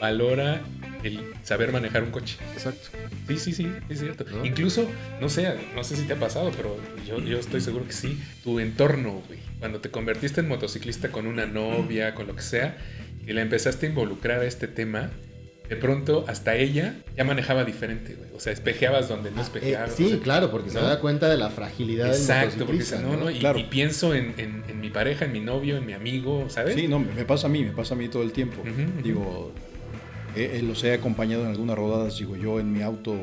valora el saber manejar un coche. Exacto. Sí, sí, sí, es cierto. ¿No? Incluso, no sé, no sé si te ha pasado, pero yo, yo estoy seguro que sí. Tu entorno, güey. Cuando te convertiste en motociclista con una novia, con lo que sea, y la empezaste a involucrar a este tema, de pronto hasta ella ya manejaba diferente, güey. O sea, espejeabas donde no Eh, espejeabas. sí, o sea, claro, porque se ¿no? da cuenta de la fragilidad Exacto, del porque no, no, y, Claro. y pienso en, en- en mi pareja, en mi novio, en mi amigo, ¿sabes? Sí, no, me pasa a mí, me pasa a mí todo el tiempo. Ujú, ujú. Digo, eh, eh, los he acompañado en algunas rodadas, digo yo, en mi auto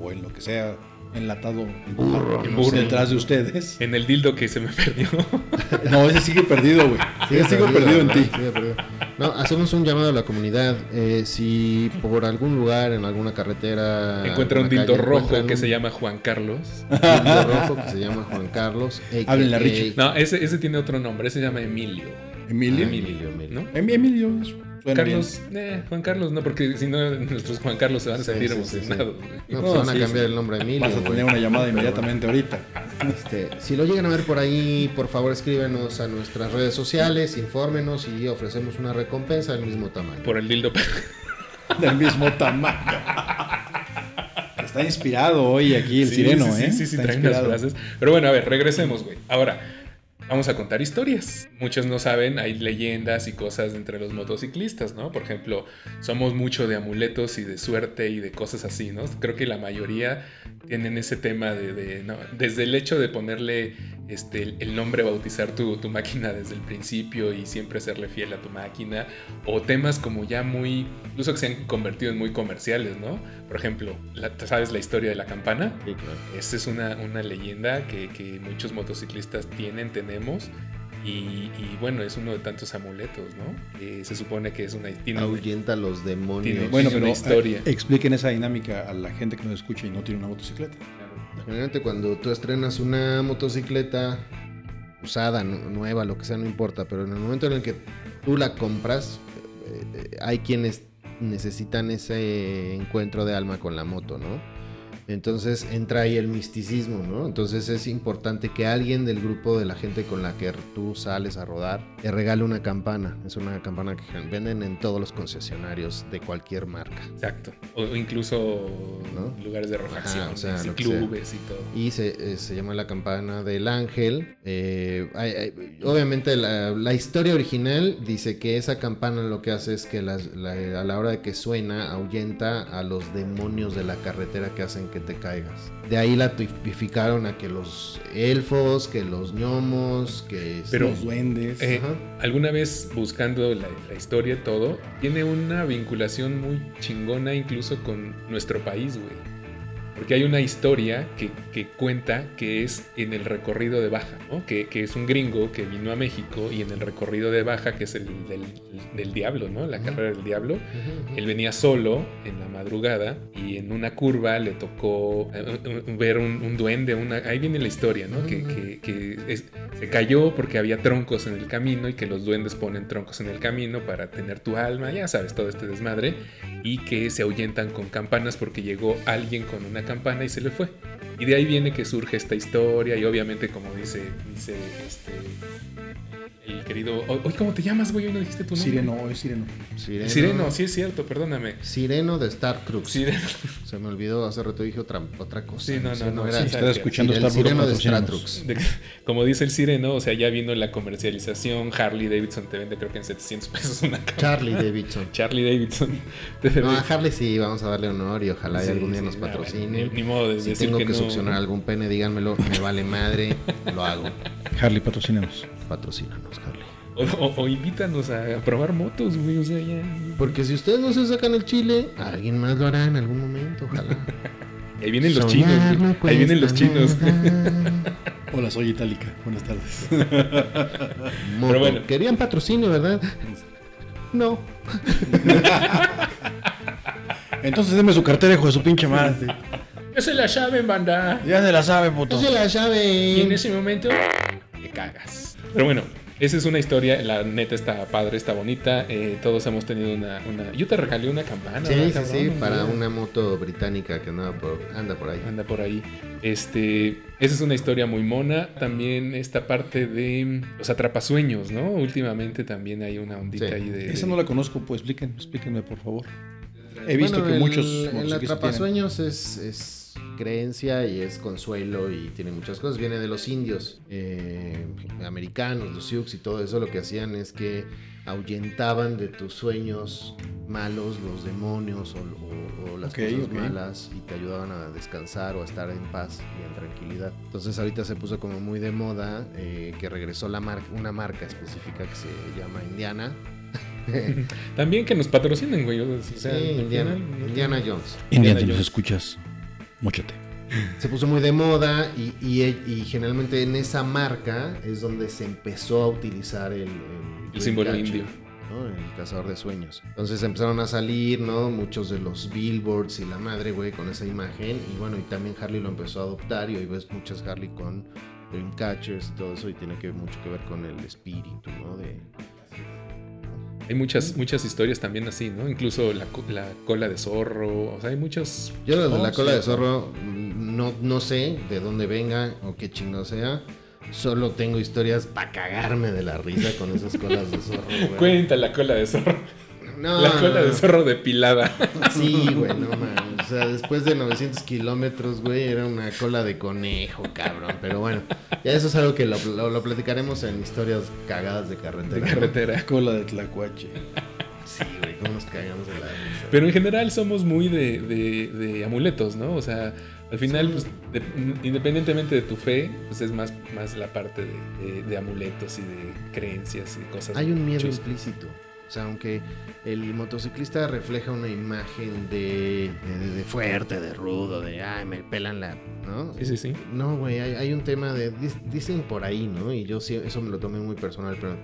o en lo que sea, enlatado Burro, En burro. sé. detrás de ustedes. En el dildo que se me perdió. No, ese sigue perdido, güey. Sigue sigo perdido en ¿verdad? ti. Sigue perdido. No, hacemos un llamado a la comunidad. eh, si por algún lugar, en alguna carretera. Encuentra un dildo calle, rojo encuentran que un se llama Juan Carlos. Dildo rojo que se llama Juan Carlos. Háblenle a Richie. No, ese, ese tiene otro nombre, ese se llama Emilio. Emilio. Emilio, Emilio. ¿no? Em- Emilio. Suena Carlos, eh, Juan Carlos, no, porque si no, nuestros Juan Carlos se van a Sí, sentir sí, sí, sí. emocionados. güey. No, No, pues van a sí, cambiar sí. el nombre a. Emilio. Vas a tener una llamada inmediatamente ahorita. Este, si lo llegan a ver por ahí, por favor escríbenos a nuestras redes sociales, infórmenos y ofrecemos una recompensa del mismo tamaño. Por el dildo. Del mismo tamaño. Está inspirado hoy aquí el Sí, sireno, sí, ¿eh? Sí, sí, sí, Está trae unas frases. Pero bueno, a ver, regresemos, güey. Ahora, vamos a contar historias. Muchos no saben, hay leyendas y cosas entre los motociclistas, ¿no? Por ejemplo, somos mucho de amuletos y de suerte y de cosas así, ¿no? Creo que la mayoría tienen ese tema de, desde el hecho de ponerle este, el- nombre, bautizar tu, tu máquina desde el principio y siempre serle fiel a tu máquina, o temas como ya muy, incluso que se han convertido en muy comerciales, ¿no? Por ejemplo, la- ¿sabes la historia de la campana? Sí, claro. Esta es una, una leyenda que, que muchos motociclistas tienen, tenemos. Y, y bueno, es uno de tantos amuletos, ¿no? Eh, se supone que es una... Tiene, Ahuyenta a los demonios. Tiene- Bueno, Tiene pero una historia. eh, expliquen esa dinámica a la gente que nos escucha y no tiene una motocicleta. Generalmente cuando tú estrenas una motocicleta usada, nu- nueva, lo que sea, no importa, pero en el momento en el que tú la compras, eh, eh, hay quienes necesitan ese encuentro de alma con la moto, ¿no? Entonces entra ahí el misticismo, ¿no? Entonces es importante que alguien del grupo de la gente con la que tú sales a rodar te regale una campana. Es una campana que venden en todos los concesionarios de cualquier marca. Exacto. O, incluso ¿No? lugares de refacción, Ajá, o sea, y clubes y todo. y se, eh, se llama la campana del ángel. Eh, hay- hay- obviamente la, la historia original dice que esa campana lo que hace es que las- la- a la hora de que suena ahuyenta a los demonios de la carretera que hacen que te caigas. De ahí la tipificaron a que los elfos, que los gnomos, que... Pero- Los duendes. Eh, Ajá. alguna vez buscando la, la historia y todo, tiene una vinculación muy chingona incluso con nuestro país, güey. Porque hay una historia que, que cuenta que es en el recorrido de Baja, ¿no? Que, que es un gringo que vino a México y en el recorrido de Baja, que es el del, del diablo, ¿no? La carrera del diablo, él venía solo en la madrugada y en una curva le tocó eh, ver un, un duende, una, ahí viene la historia, ¿no? Que, que- que es- se cayó porque había troncos en el camino y que los duendes ponen troncos en el camino para tener tu alma, ya sabes, todo este desmadre, y que se ahuyentan con campanas porque llegó alguien con una campana y se le fue. Y de ahí viene que surge esta historia y obviamente como dice, dice este, el querido... Oye, ¿cómo te llamas, güey? Hoy no dijiste tu nombre. Sireno, es sireno. Sireno. Sireno, sí es cierto, perdóname. Sireno de Star Cruz. Sireno. Se me olvidó, hace rato dije otra, otra cosa. Sí, no, no, no, Si sí, estás escuchando el Star sireno de. Stratrux. De- como dice el sireno, o sea, ya vino la comercialización. Harley Davidson te vende, creo que en 700 pesos una cámara. Charlie Davidson. Charlie Davidson. No, a Harley sí, vamos a darle honor y ojalá y Sí, algún día sí, nos no, patrocine. Ni, ni modo de si decir tengo que, que, no. succionar algún pene, díganmelo, me vale madre, lo hago. Harley, patrocínanos. Patrocínanos, Harley. O, o- o invítanos a, a probar motos, güey. O sea, ya. Porque si ustedes no se sacan el chile, alguien más lo hará en algún momento, ojalá. Ahí vienen los Soñar chinos, no. Ahí vienen los chinos. Hola, soy Itálica. Buenas tardes. Moto. bueno. Querían patrocinio, ¿verdad? No. Entonces deme su cartera, hijo de su pinche madre. Ya se la saben, banda. Ya se la sabe, puto. No se la Y en ese momento te cagas. Pero bueno, esa es una historia, la neta está padre, está bonita. eh, todos hemos tenido una, una- Yo te regalé una campana. Sí, ¿verdad, sí, sí, para una moto británica que andaba por, anda por ahí. Anda por ahí. Este, esa es una historia muy mona. También esta parte de los atrapasueños, ¿no? Últimamente también hay una ondita Sí. ahí de. Esa no la conozco, pues explíquenme, explíquenme, por favor. He visto Bueno, que el- muchos El atrapasueños es, es creencia y es consuelo y tiene muchas cosas. Viene de los indios eh, americanos, los Sioux y todo eso. Lo que hacían es que ahuyentaban de tus sueños malos los demonios o, o- o las cosas malas y te ayudaban a descansar o a estar en paz y en tranquilidad. Entonces ahorita se puso como muy de moda eh, que regresó la marca, una marca específica que se llama Indiana. También que nos patrocinen, güey. O sea, Sí, Indiana. Indiana Jones. Indiana, Indiana Jones. escuchas, mochate. se puso muy de moda y, y- y generalmente en esa marca es donde se empezó a utilizar el, El símbolo indio. ¿no? El cazador de sueños. Entonces empezaron a salir, ¿no? Muchos de los billboards y la madre, güey, con esa imagen. Y bueno, y también Harley lo empezó a adoptar y hoy ves muchas Harley con Dreamcatchers y todo eso y tiene que mucho que ver con el espíritu, ¿no? De, Hay muchas, muchas historias también así, ¿no? Incluso la, la cola de zorro. O sea, hay muchos. Yo lo de Oh, la cola sí, de zorro mm, no, no sé de dónde venga o qué chingo sea. Solo tengo historias para cagarme de la risa con esas colas de zorro, güey. Cuenta la cola de zorro. No, la cola no. de zorro depilada. Sí, güey, no mames. O sea, después de 900 kilómetros, güey, era una cola de conejo, cabrón. Pero bueno, ya eso es algo que lo, lo- lo platicaremos en historias cagadas de carretera. de ¿no? carretera. Cola de tlacuache. Sí, güey, cómo nos cagamos de la risa. Pero en general somos muy de, de- de amuletos, ¿no? O sea, al final, Sí. pues, de- independientemente de tu fe, pues es más, más la parte de, de- de amuletos y de creencias y cosas. Hay un miedo chuscas. implícito. O sea, aunque el motociclista refleja una imagen de, de- de fuerte, de rudo, de ay, me pelan la. ¿No? Sí, sí, sí. No, güey, hay, hay un tema de. Dicen por ahí, ¿no? Y yo sí, eso me lo tomé muy personal, pero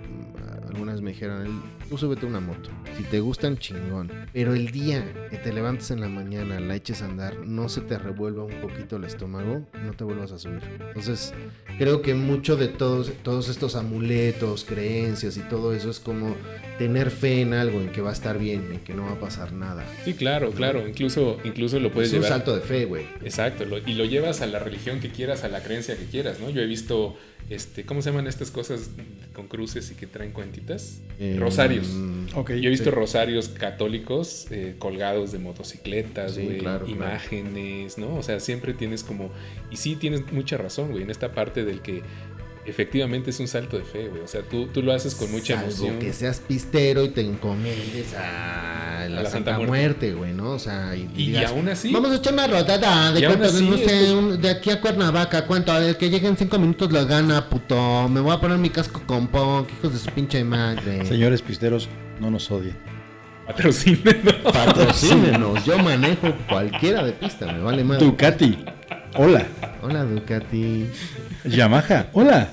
algunas me dijeron: tú súbete una moto. Si te gustan, chingón. Pero el día que te levantes en la mañana, la eches a andar, no se te revuelva un poquito el estómago, no te vuelvas a subir. Entonces, creo que mucho de todos, todos estos amuletos, creencias y todo eso es como tener fe en algo, en que va a estar bien, en que no va a pasar nada. Sí, claro, claro. Incluso, incluso lo puedes es un llevar. salto de fe, güey. Exacto, lo- y lo llevas a la religión que quieras, a la creencia que quieras, ¿no? Yo he visto, este, ¿cómo se llaman estas cosas con cruces y que traen Eh, Rosarios. mm, Ok. Yo he visto Sí. rosarios católicos eh, colgados de motocicletas, Sí, güey, claro, claro. imágenes, ¿no? O sea, siempre tienes como... Y sí tienes mucha razón, güey, en esta parte del que efectivamente es un salto de fe, güey. O sea, tú, tú lo haces con mucha Salvo emoción. que seas pistero y te encomiendes a la, la Santa, Santa Muerte, güey, ¿no? O sea, y, Y, digas, aún así... Vamos a echar una rodada de cuánto, así, no sé, estos- un- de aquí a Cuernavaca, ¿cuánto? El que llegue en cinco minutos lo gana, puto. Me voy a poner mi casco con punk, hijos de su pinche madre. Señores pisteros, no nos odien. Patrocínenos. Patrocínenos, yo manejo cualquiera de pista, me vale más. Ducati. Hola. Hola, Ducati. Yamaha. Hola.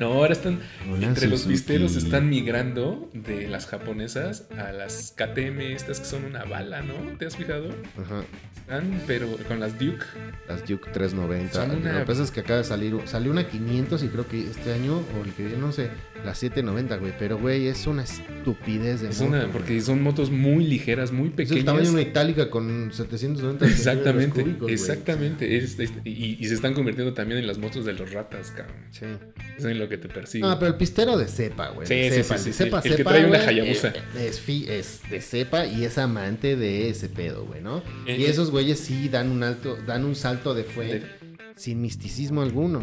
No, ahora están. Hola, entre los pisteros están migrando de las japonesas a las KTM, estas que son una bala, ¿no? ¿Te has fijado? Ajá. Están, pero con las Duke. Las Duke 390. Son una- Lo que pasa es que acaba de salir, salió una 500 y creo que este año, o el que viene, no sé, la 790, güey. Pero, güey, es una estupidez de Es moto, una, güey. porque son motos muy ligeras, muy Es el tamaño pequeñas. de una itálica con 790 Exactamente, centímetros cúbicos, güey. exactamente. Es- es- y, y se están convirtiendo también en las motos de los ratas, cabrón. Sí. Es en lo que te persigue. No, pero el pistero de cepa, güey. Sí, de sí, cepa, sí, sí, cepa, el que trae una Hayabusa. eh, Es, es de cepa y es amante de ese pedo, güey, ¿no? Eh, y eh. esos güeyes sí dan un alto, dan un salto de fe De- sin misticismo alguno.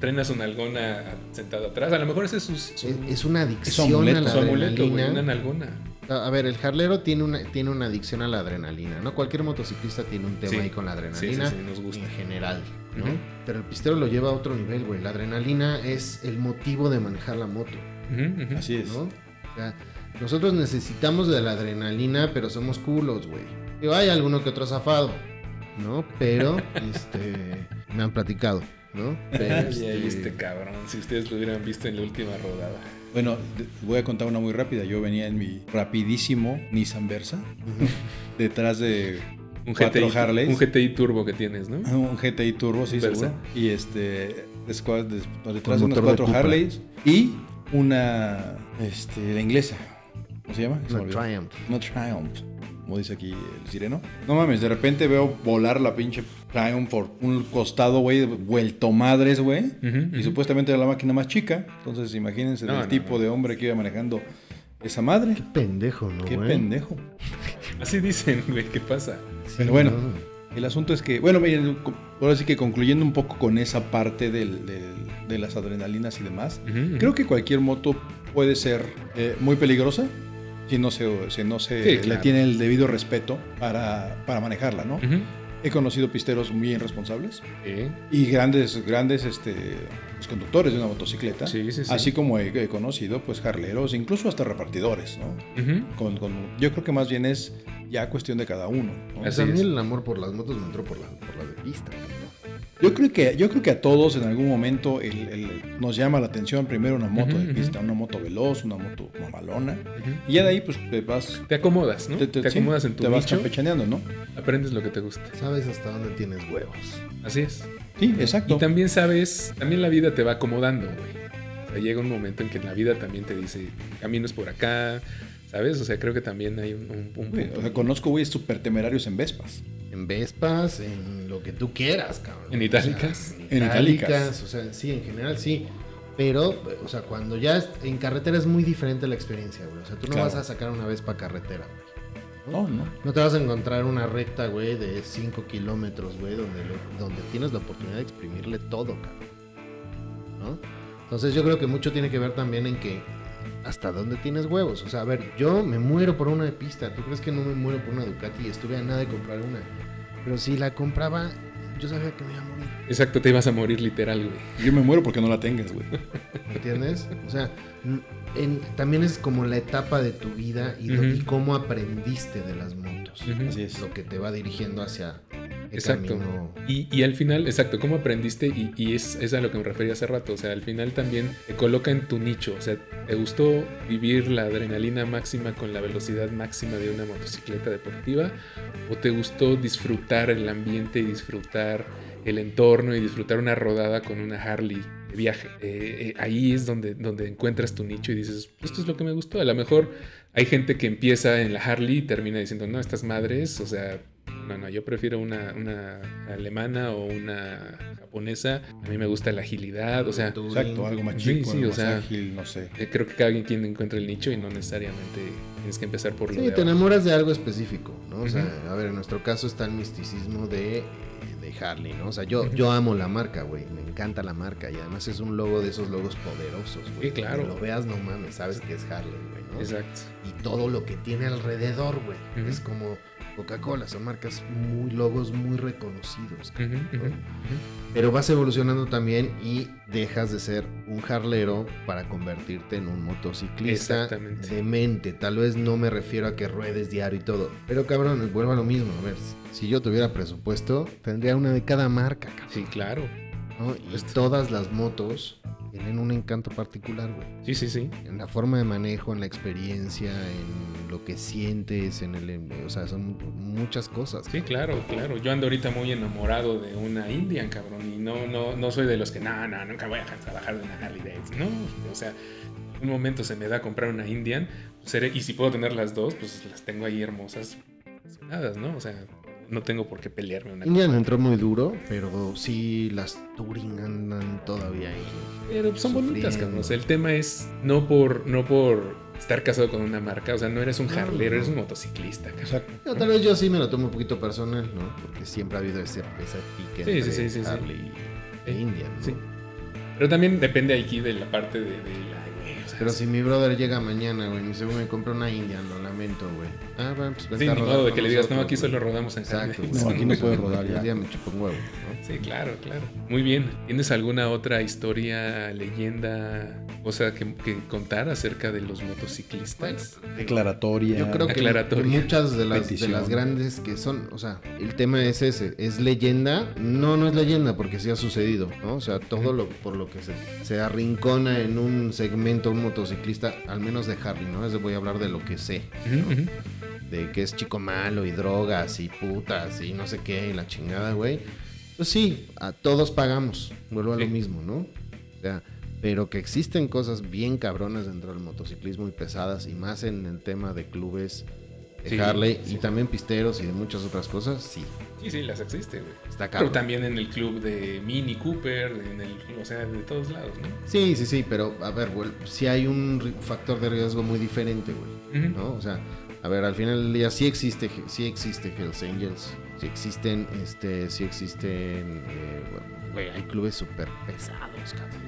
Traen a su nalgona sentada atrás. A lo mejor ese es su, su- Es, es una adicción amuleto. a la su amuleto, güey, una nalgona. A ver, el jarlero tiene una, tiene una adicción a la adrenalina, ¿no? Cualquier motociclista tiene un tema Sí. ahí con la Sí, sí, adrenalina sí, nos gusta. en general, ¿no? Pero el pistero lo lleva a otro nivel, güey. La adrenalina es el motivo de manejar la moto. Así es. ¿no? O sea, nosotros necesitamos de la adrenalina, pero somos culos, güey. Digo, hay alguno que otro zafado, ¿no? Pero, este, me han platicado, ¿no? Pero, este, ay, este cabrón, si ustedes lo hubieran visto en la última rodada. Bueno, de- voy a contar una muy rápida. Yo venía en mi rapidísimo Nissan Versa. detrás de Un Cuatro GTI, Harleys. un GTI turbo que tienes, ¿no? un GTI Turbo, sí, Versa. seguro. Y este, detrás de unos de cuatro Cupra. Harleys. Y una, este, la inglesa. ¿Cómo se llama? Olvidó. Triumph. No Triumph, como dice aquí el sireno. No mames, de repente veo volar la pinche Triumph por un costado, güey, vuelto madres, güey. Y supuestamente era la máquina más chica. Entonces imagínense No, el no, tipo no. de hombre que iba manejando esa madre. Qué pendejo, ¿no, Qué pendejo. Así dicen, güey, ¿qué pasa? Sí, Pero bueno. no. El asunto es que, bueno, miren, ahora sí que concluyendo un poco con esa parte del- del- de las adrenalinas y demás, creo que cualquier moto puede ser eh, muy peligrosa si no se, si no se Sí, le claro. tiene el debido respeto para, para manejarla, ¿no? Ujú. He conocido pisteros muy irresponsables Sí. y grandes, grandes este, pues, conductores de una motocicleta, Sí, sí, sí. así como he, he conocido pues jarleros, incluso hasta repartidores, ¿no? Ujú. Con- con- yo creo que más bien es ya cuestión de cada uno. ¿no? Sea, a mí es. el amor por las motos me entró por la, por la de pista. ¿no? Yo creo que, yo creo que a todos en algún momento el- el- nos llama la atención primero una moto de pista, una moto veloz, una moto mamalona. Y ya de ahí pues te vas, Te acomodas, ¿no? Te, acomodas en tu te vas nicho, campechaneando, ¿no? aprendes lo que te gusta. Sabes hasta dónde tienes huevos. Así es. Sí, exacto. Y también sabes, también la vida te va acomodando, güey. llega un momento en que la vida también te dice, caminos por acá, ¿sabes? O sea, creo que también hay un, un- un Güey, punto. o sea, conozco güeyes súper temerarios en Vespas. En Vespas, en lo que tú quieras, cabrón. En itálicas. O sea, en En itálicas, itálicas. o sea, sí, en general sí. Pero, o sea, cuando ya es- en carretera es muy diferente la experiencia, güey. O sea, tú no Claro. vas a sacar una Vespa carretera, güey. No, no. No te vas a encontrar una recta, güey, de 5 kilómetros, güey, donde, lo- donde tienes la oportunidad de exprimirle todo, cabrón. ¿No? Entonces yo creo que mucho tiene que ver también en que hasta dónde tienes huevos. O sea, a ver, yo me muero por una de pista. ¿Tú crees que no me muero por una Ducati y estuve a nada de comprar una? Pero si la compraba, yo sabía que me iba a morir. Exacto, te ibas a morir literal, güey. Yo me muero porque no la tengas, güey. ¿Me entiendes? O sea, en- también es como la etapa de tu vida y, lo- Ujú. y cómo aprendiste de las motos. Así es. Lo que te va dirigiendo hacia Exacto. camino. Y, y al final, exacto, ¿cómo aprendiste? Y, y es, es a lo que me refería hace rato. O sea, al final también te coloca en tu nicho. O sea, ¿te gustó vivir la adrenalina máxima con la velocidad máxima de una motocicleta deportiva? ¿O te gustó disfrutar el ambiente y disfrutar el entorno y disfrutar una rodada con una Harley de viaje? Eh, eh, ahí es donde, donde encuentras tu nicho y dices, esto es lo que me gustó. A lo mejor hay gente que empieza en la Harley y termina diciendo, no, estas madres, o sea, no, no, yo prefiero una, una alemana o una japonesa. A mí me gusta la agilidad, o sea. Exacto, algo más chico, sí, algo o más sea, ágil, no sé. eh, creo que cada quien encuentra el nicho y no necesariamente tienes que empezar por lo Sí, de te abajo. enamoras de algo específico, ¿no? O sea, a ver, en nuestro caso está el misticismo de, eh, de Harley, ¿no? O sea, yo, yo amo la marca, güey. Me encanta la marca y además es un logo de esos logos poderosos, güey. Sí, claro. Cuando lo veas, no mames, sabes que es Harley, güey, ¿no? Exacto. Y todo lo que tiene alrededor, güey. Es como Coca-Cola, son marcas muy, logos muy reconocidos. Pero vas evolucionando también y dejas de ser un jarlero para convertirte en un motociclista de mente. Tal vez no me refiero a que ruedes diario y todo. Pero cabrón, vuelvo a lo mismo. A ver, si yo tuviera presupuesto, tendría una de cada marca, cabrón. Sí, claro. ¿no? Y todas las motos tienen un encanto particular, güey. Sí, sí, sí. En la forma de manejo, en la experiencia, en lo que sientes, en el... O sea, son muchas cosas. Sí, claro, claro. Yo ando ahorita muy enamorado de una Indian, cabrón. Y no, no, no soy de los que, no, no, nunca voy a trabajar de una Harley Davidson. No, o sea, en un momento se me da comprar una Indian. seré- y si puedo tener las dos, pues las tengo ahí hermosas, ¿no? O sea, no tengo por qué pelearme una Indian entró muy duro, pero sí las Touring andan todavía ahí. Pero son bonitas, cabrón. O sea, el tema es no por, no por estar casado con una marca. O sea, no eres un no. eres un motociclista, cabrón. Exacto. No, tal vez yo sí me lo tomo un poquito personal, ¿no? Porque siempre ha habido ese, ese pique Sí, entre sí, sí, sí, sí. Harley e Indian, ¿no? Sí. Pero también depende aquí de la parte de, de la... Pero si mi brother llega mañana, güey, güey, me compré una Indian, lo lamento, güey. Ah, bueno, pues Sí, ni modo de que le digas, no, aquí güey". solo rodamos en Exacto, güey. No, aquí no puedes rodar ya. día me chupa un huevo, ¿no? Sí, claro, claro. Muy bien. ¿Tienes alguna otra historia, leyenda, cosa que, que contar acerca de los motociclistas? Declaratoria. Yo creo que, muchas de las, de Petición. las grandes que son, o sea, el tema es ese, ¿es leyenda? No, no es leyenda porque sí ha sucedido, ¿no? O sea, todo lo por lo que se, se arrincona en un segmento un motociclista, al menos de Harley, ¿no? Es de- voy a hablar de lo que sé, de que es chico malo y drogas y putas y no sé qué y la chingada, güey. Pues sí, a todos pagamos, vuelvo a lo mismo, ¿no? O sea, pero que existen cosas bien cabronas dentro del motociclismo y pesadas y más en el tema de clubes de Sí, Harley sí. y también pisteros y de muchas otras cosas, sí, Sí, sí, las existe, güey. está Pero cabrón. también en el club de Mini Cooper, en el, o sea, de todos lados, ¿no? Sí, sí, sí, pero a ver, güey, sí hay un factor de riesgo muy diferente, güey. ¿no? O sea, a ver, al final del día sí existe, sí existe Hells Angels, sí existen, este, sí existen, eh, güey, hay clubes súper pesados, cabrón.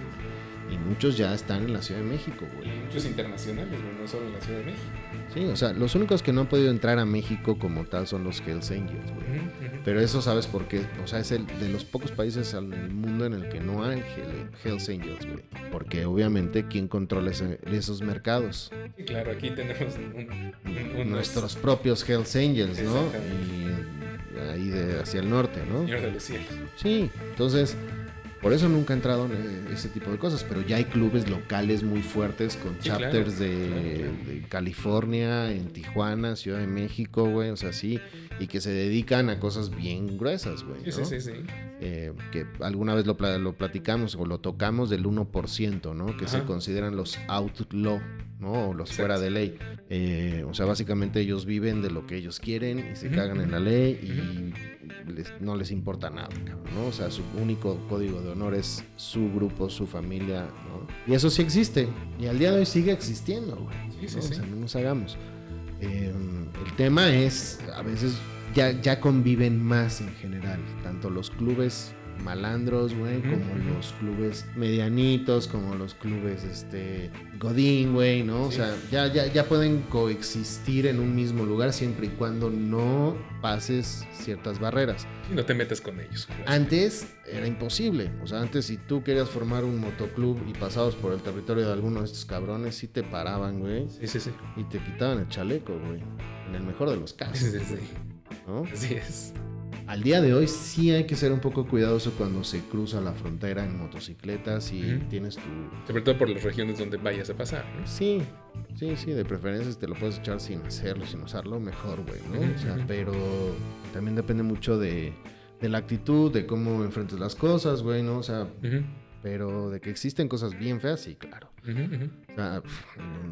Y muchos ya están en la Ciudad de México, Y güey. muchos internacionales, güey, no solo en la Ciudad de México. Sí, o sea, los únicos que no han podido entrar a México como tal son los Hells Angels, güey. Ujú, ujú. Pero eso sabes por qué. O sea, es el de los pocos países en el mundo en el que no hay Hell- Hells Angels, güey. Porque obviamente, ¿quién controla ese- esos mercados? Claro, aquí tenemos un, un- unos- nuestros propios Hells Angels, ¿no? Y ahí de hacia el norte, ¿no? Señor de los cielos. Sí, entonces, Por eso nunca ha entrado en eh, ese tipo de cosas, pero ya hay clubes locales muy fuertes con Sí, claro, chapters de, claro, claro. de California, en Tijuana, Ciudad de México, güey, o sea, sí, y que se dedican a cosas bien gruesas, güey. Sí, sí, ¿no? sí, sí. Eh, que alguna vez lo, pla- lo platicamos o lo tocamos del 1%, ¿no? Que se consideran los outlaw, ¿no? O los Exacto. fuera de ley. Eh, o sea, básicamente ellos viven de lo que ellos quieren y se cagan en la ley y les- no les importa nada, cabrón, ¿no? O sea, su único código de honor es su grupo, su familia, ¿no? Y eso sí existe. Y al día de hoy sigue existiendo, güey. Sí, sí, ¿no? sí. O sea, no nos hagamos. Eh, el tema es, a veces ya, ya conviven más en general, tanto los clubes malandros, güey, como los clubes medianitos, como los clubes, este, Godín, güey, ¿no? O Sí. sea, ya, ya, ya pueden coexistir en un mismo lugar siempre y cuando no pases ciertas barreras. Y no te metas con ellos. Antes era imposible. O sea, antes si tú querías formar un motoclub y pasabas por el territorio de alguno de estos cabrones, sí te paraban, güey. Sí, sí, sí. Y te quitaban el chaleco, güey. En el mejor de los Sí, casos. sí, sí. ¿no? Así es. Al día de hoy sí hay que ser un poco cuidadoso cuando se cruza la frontera en motocicletas y tienes tu... Sobre todo por las regiones donde vayas a pasar, ¿no? Sí, sí, sí, de preferencia te lo puedes echar sin hacerlo, sin usarlo, mejor, güey, ¿no? O sea, pero también depende mucho de, de la actitud, de cómo enfrentes las cosas, güey, ¿no? O sea, pero de que existen cosas bien feas, sí, claro. O sea,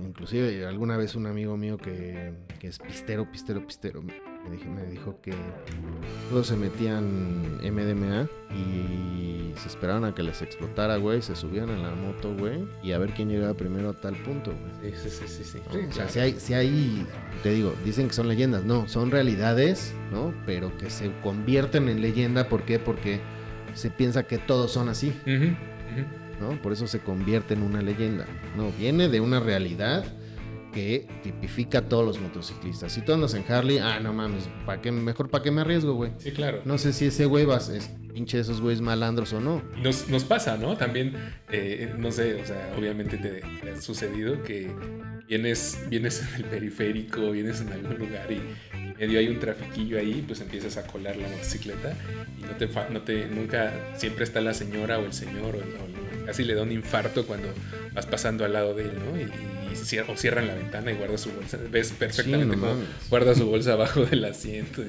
inclusive alguna vez un amigo mío que, que es pistero, pistero, pistero, me, dije- me dijo que todos se metían MDMA y se esperaban a que les explotara, güey, se subían en la moto, güey, y a ver quién llegaba primero a tal punto, güey. Sí, sí, sí, sí. sí. ¿no? Sí, o sea, claro. si hay, si hay, te digo, dicen que son leyendas, no, son realidades, ¿no? Pero que se convierten en leyenda, ¿por qué? Porque se piensa que todos son así. ¿no? Por eso se convierte en una leyenda. No, viene de una realidad que tipifica a todos los motociclistas. Si tú andas en Harley, ah, no mames, ¿para qué, mejor para qué me arriesgo, güey. Sí, claro. No sé si ese güey va, es pinche de esos güeyes malandros o no. Nos, nos pasa, ¿no? También, eh, no sé, o sea, obviamente te, te ha sucedido que vienes, vienes en el periférico, vienes en algún lugar y, y medio hay un trafiquillo ahí, pues empiezas a colar la motocicleta y no te, no te nunca, siempre está la señora o el señor o, el- o el- casi le da un infarto cuando vas pasando al lado de él, ¿no? Y, y cier- o cierran la ventana y guarda su bolsa, ves perfectamente Sí, no cómo guarda su bolsa abajo del asiento,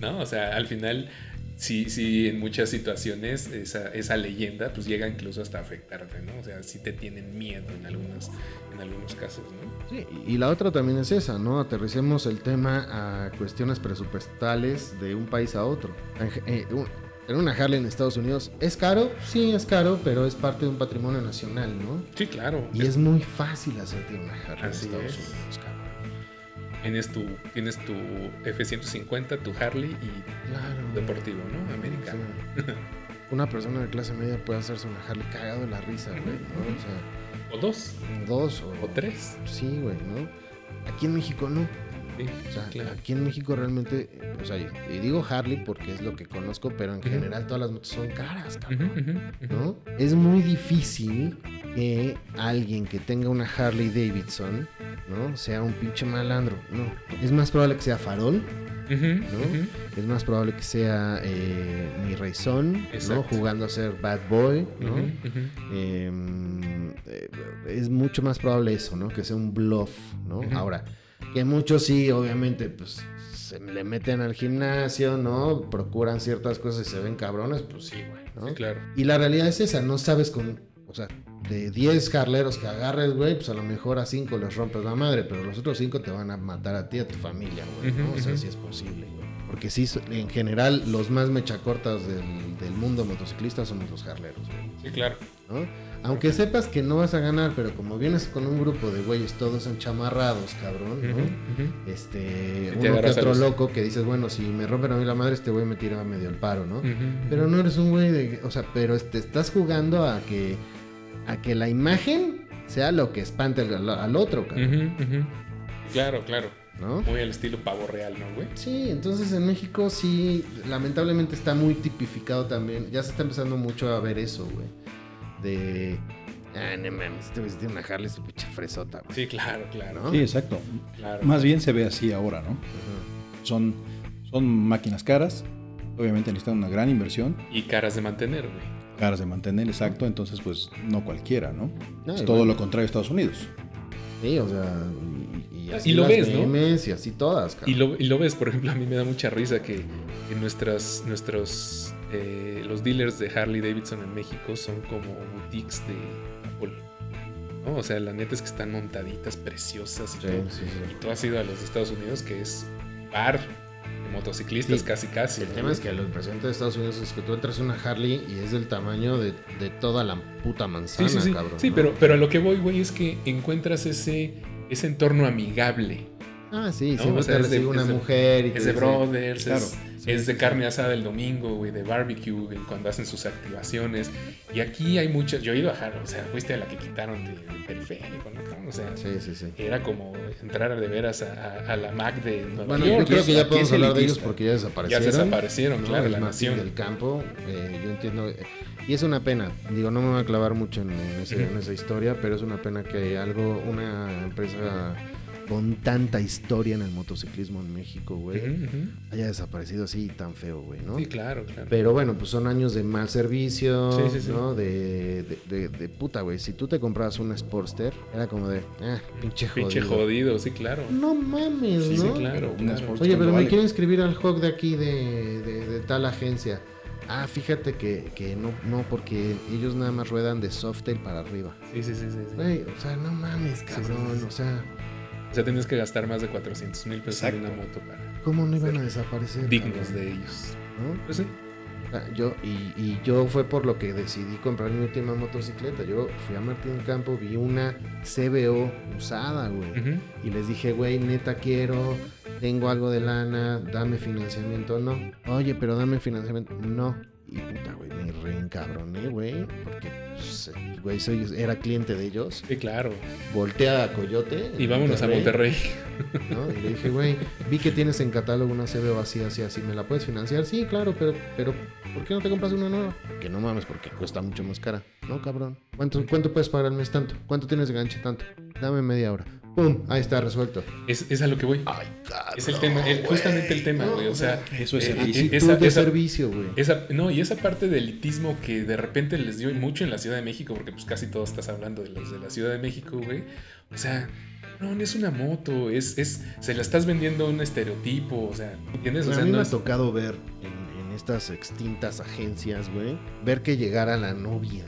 ¿no? O sea, al final sí, sí, en muchas situaciones esa, esa leyenda pues llega incluso hasta afectarte, ¿no? O sea, sí te tienen miedo en algunos, en algunos casos, ¿no? Sí, y la otra también es esa, ¿no? Aterricemos el tema a cuestiones presupuestales de un país a otro. En- una Harley en Estados Unidos es caro, sí es caro, pero es parte de un patrimonio nacional, ¿no? Sí, claro. Y es muy fácil hacerte una Harley Así en Estados es. Unidos, cabrón. Tienes tu, tienes tu F-150, tu Harley y Claro. deportivo, ¿no? Americano. Una persona de clase media puede hacerse una Harley cagado de la risa, güey, ¿no? O sea, O dos, dos o, o tres. Sí, güey, ¿no? Aquí en México no. Sí, O sea, claro. aquí en México realmente, o sea, y digo Harley porque es lo que conozco, pero en general todas las motos son caras, cabrón. Es muy difícil que alguien que tenga una Harley Davidson, ¿no? Sea un pinche malandro, no. Es más probable que sea farol, ¿no? es más probable que sea eh, mi Rayson, ¿no? Jugando a ser bad boy, ¿no? Ujú. Eh, es mucho más probable eso, ¿no? Que sea un bluff, ¿no? Ahora, que muchos sí, obviamente, pues se le meten al gimnasio, ¿no? Procuran ciertas cosas y se ven cabrones, pues sí, güey, ¿no? Sí, claro. Y la realidad es esa, no sabes con, o sea, de 10 carleros que agarres, güey, pues a lo mejor a 5 les rompes la madre, pero los otros 5 te van a matar a ti y a tu familia, güey, ¿no? O sea, sí es posible, güey. Porque sí, en general, los más mechacortas del, del mundo motociclista somos los carleros, güey. Sí, claro. ¿no? Aunque sepas que no vas a ganar, pero como vienes con un grupo de güeyes todos enchamarrados, cabrón, ¿no? Ujú, ujú. Este, uno que otro loco que dices, bueno, si me rompen a mí la madre, este güey me tira medio al paro, ¿no? Pero no eres un güey de, o sea, pero te estás jugando a que, a que la imagen sea lo que espante al, al otro, cabrón. Claro, claro. ¿no? Muy al estilo pavo real, ¿no, güey? Sí, entonces en México sí, lamentablemente está muy tipificado también. Ya se está empezando mucho a ver eso, güey. De. Ah, no mames, este güey tiene una Harley, su pinche fresota, güey. Sí, claro, claro. ¿No? Sí, exacto. claro. Más bien se ve así ahora, ¿no? Ajá. Son, son máquinas caras. Obviamente necesitan una gran inversión. Y caras de mantener, güey. Caras de mantener, exacto. Entonces, pues no cualquiera, ¿no? No, es todo bueno. lo contrario a Estados Unidos. Sí, o sea, y, y así Y lo las ves, ¿no? BMs Y así todas. Y lo, y lo ves, por ejemplo, a mí me da mucha risa que, que nuestras, nuestros, eh, los dealers de Harley Davidson en México son como boutiques de Apple. ¿no? O sea, la neta es que están montaditas, preciosas y Sí, todo. sí, sí. Y tú has ido a los de Estados Unidos, que es bar motociclistas Sí. casi casi. El ¿no? tema es que lo impresionante de Estados Unidos es que tú entras en una Harley y es del tamaño de, de toda la puta manzana, Sí, sí, sí. cabrón. Sí, ¿no? pero, pero a lo que voy, güey, es que encuentras ese, ese entorno amigable. Ah, sí, ¿no? siempre O sea, te recibe una es mujer y Es de brothers, Claro. es, Sí, es de carne asada el domingo, güey, de barbecue, güey, cuando hacen sus activaciones. Y aquí hay muchas. Yo he ido a Harley, o sea, fuiste a la que quitaron de- del periférico, ¿no? cabrón? O sea, Sí, sí, sí. era como entrar de veras a, a- a la Mac de Nueva Bueno, York. yo creo que ya podemos hablar de ellos porque ya desaparecieron. Ya desaparecieron, ¿no? claro, la nación. del campo, eh, yo entiendo. eh, y es una pena, digo, no me voy a clavar mucho en, en ese- Ujú. en esa historia, pero es una pena que algo, una empresa con tanta historia en el motociclismo en México, güey, haya desaparecido así tan feo, güey, ¿no? Sí, claro, claro. Pero bueno, pues son años de mal servicio, Sí, sí, sí. ¿no? De, de, de- de puta, güey. Si tú te comprabas un Sportster, era como de, ah, pinche jodido. Pinche jodido, sí, claro. No mames, Sí, ¿no? sí, claro. Una claro. Oye, pero me vale. quiero inscribir al Hawk de aquí de, de- de tal agencia. Ah, fíjate que, que no, no, porque ellos nada más ruedan de Softail para arriba. Sí, sí, sí, sí. sí. Güey, o sea, no mames, sí, cabrón. sí, sí. O sea, O sea, tienes que gastar más de 400 mil pesos en una moto para ¿cómo no iban a desaparecer? dignos cabrón? de ellos. ¿No? Pues sí. O sea, yo, y, y yo fue por lo que decidí comprar mi última motocicleta. Yo fui a Martín Campo, vi una CBO usada, güey. Y les dije, güey, neta quiero, tengo algo de lana, dame financiamiento. No. Oye, pero dame financiamiento. No. Y puta, güey, me reencabroné, güey. Porque, pues, güey, soy, era cliente de ellos. Sí, claro. Volteé a Coyote. Y vámonos a Monterrey. ¿no? Y le dije, güey, vi que tienes en catálogo una CBO así, así, así. ¿Me la puedes financiar? Sí, claro, pero, pero, ¿por qué no te compras una nueva? Que no mames, porque cuesta mucho más cara. No, cabrón. ¿Cuánto, cuánto puedes pagar al mes? Tanto. ¿Cuánto tienes de ganche? Tanto. Dame media hora. ¡Pum! Ahí está resuelto. Es, es a lo que voy. Ay, cabrón. Es el tema, justamente el tema, No, güey. O sea, Eso es eh, servicio. eh, Actitud esa, de esa- servicio, güey. no, y esa parte de elitismo que de repente les dio mucho en la Ciudad de México, porque pues casi todo estás hablando de los de la Ciudad de México, güey. O sea, no, no es una moto, es, es, se la estás vendiendo a un estereotipo, o sea, ¿entiendes? O a sea, mí no me ha tocado ver en, en estas extintas agencias, güey, ver que llegara la novia.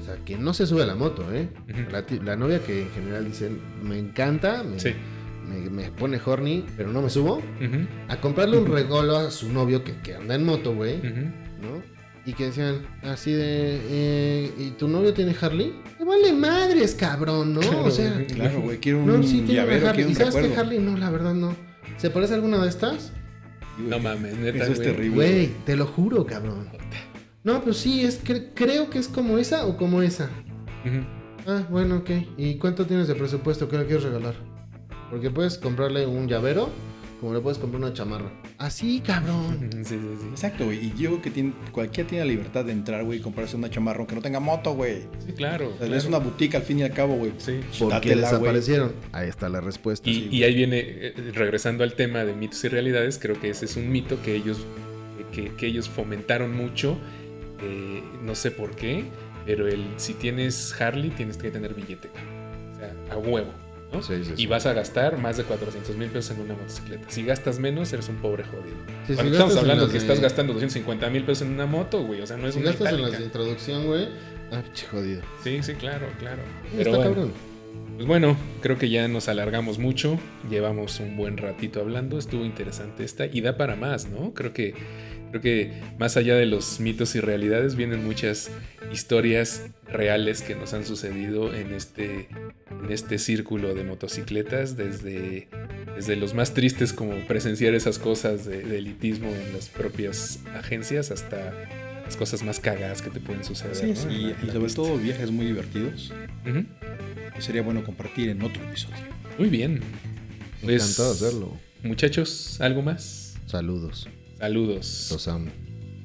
O sea, que no se sube a la moto, ¿eh? La, novia que en general dicen, me encanta, me, Sí. me, me pone horny, pero no me subo. A comprarle un regalo a su novio que, que anda en moto, güey. ¿no? Y que decían así de, eh, ¿y tu novio tiene Harley? Me vale madres, cabrón, ¿no? Claro, o sea, güey. Claro, güey, quiero un no, sí tiene una llavero, Harley. quiero ¿Y sabes qué. Harley? No, la verdad no. ¿Se parece a alguna de estas? No mames, neta, Eso es güey. terrible. Güey, te lo juro, cabrón. No, pues sí, es que creo que es como esa o como esa. Ujú. Ah, bueno, ok. ¿Y cuánto tienes de presupuesto? ¿Qué le quieres regalar? Porque puedes comprarle un llavero, como le puedes comprar una chamarra. Así, cabrón. Sí, sí, sí. Exacto, güey. Y yo creo que tiene, cualquiera tiene la libertad de entrar, güey, y comprarse una chamarra aunque no tenga moto, güey. Sí, claro. O sea, claro. Es una boutique al fin y al cabo, güey. Sí. Porque desaparecieron. Ahí está la respuesta. Y, sí. y ahí viene, eh, regresando al tema de mitos y realidades, creo que ese es un mito que ellos, que, que ellos fomentaron mucho. Eh, no sé por qué, pero el si tienes Harley tienes que tener billete, o sea, a huevo. ¿no? Sí, sí, sí. Y vas a gastar más de 400 mil pesos en una motocicleta. Si gastas menos, eres un pobre jodido. Si estamos hablando que de- estás gastando 250 mil pesos en una moto, güey. O sea, no es Si una gastas en las de introducción, güey. Ah, jodido. Sí, sí, claro, claro. Está bueno, cabrón. pues bueno, creo que ya nos alargamos mucho. Llevamos un buen ratito hablando. Estuvo interesante esta y da para más, ¿no? Creo que, creo que más allá de los mitos y realidades vienen muchas historias reales que nos han sucedido en este, en este círculo de motocicletas, desde, desde los más tristes como presenciar esas cosas de, de elitismo en las propias agencias hasta las cosas más cagadas que te pueden suceder. Sí, ¿no? sí, En la- y, sobre pista. todo viajes muy divertidos. Que sería bueno compartir en otro episodio. Muy bien. Pues, Encantado de hacerlo. Muchachos, ¿algo más? Saludos. Saludos. Los amo.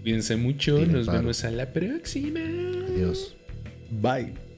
Cuídense mucho. Nos paro. vemos a la próxima. Adiós. Bye.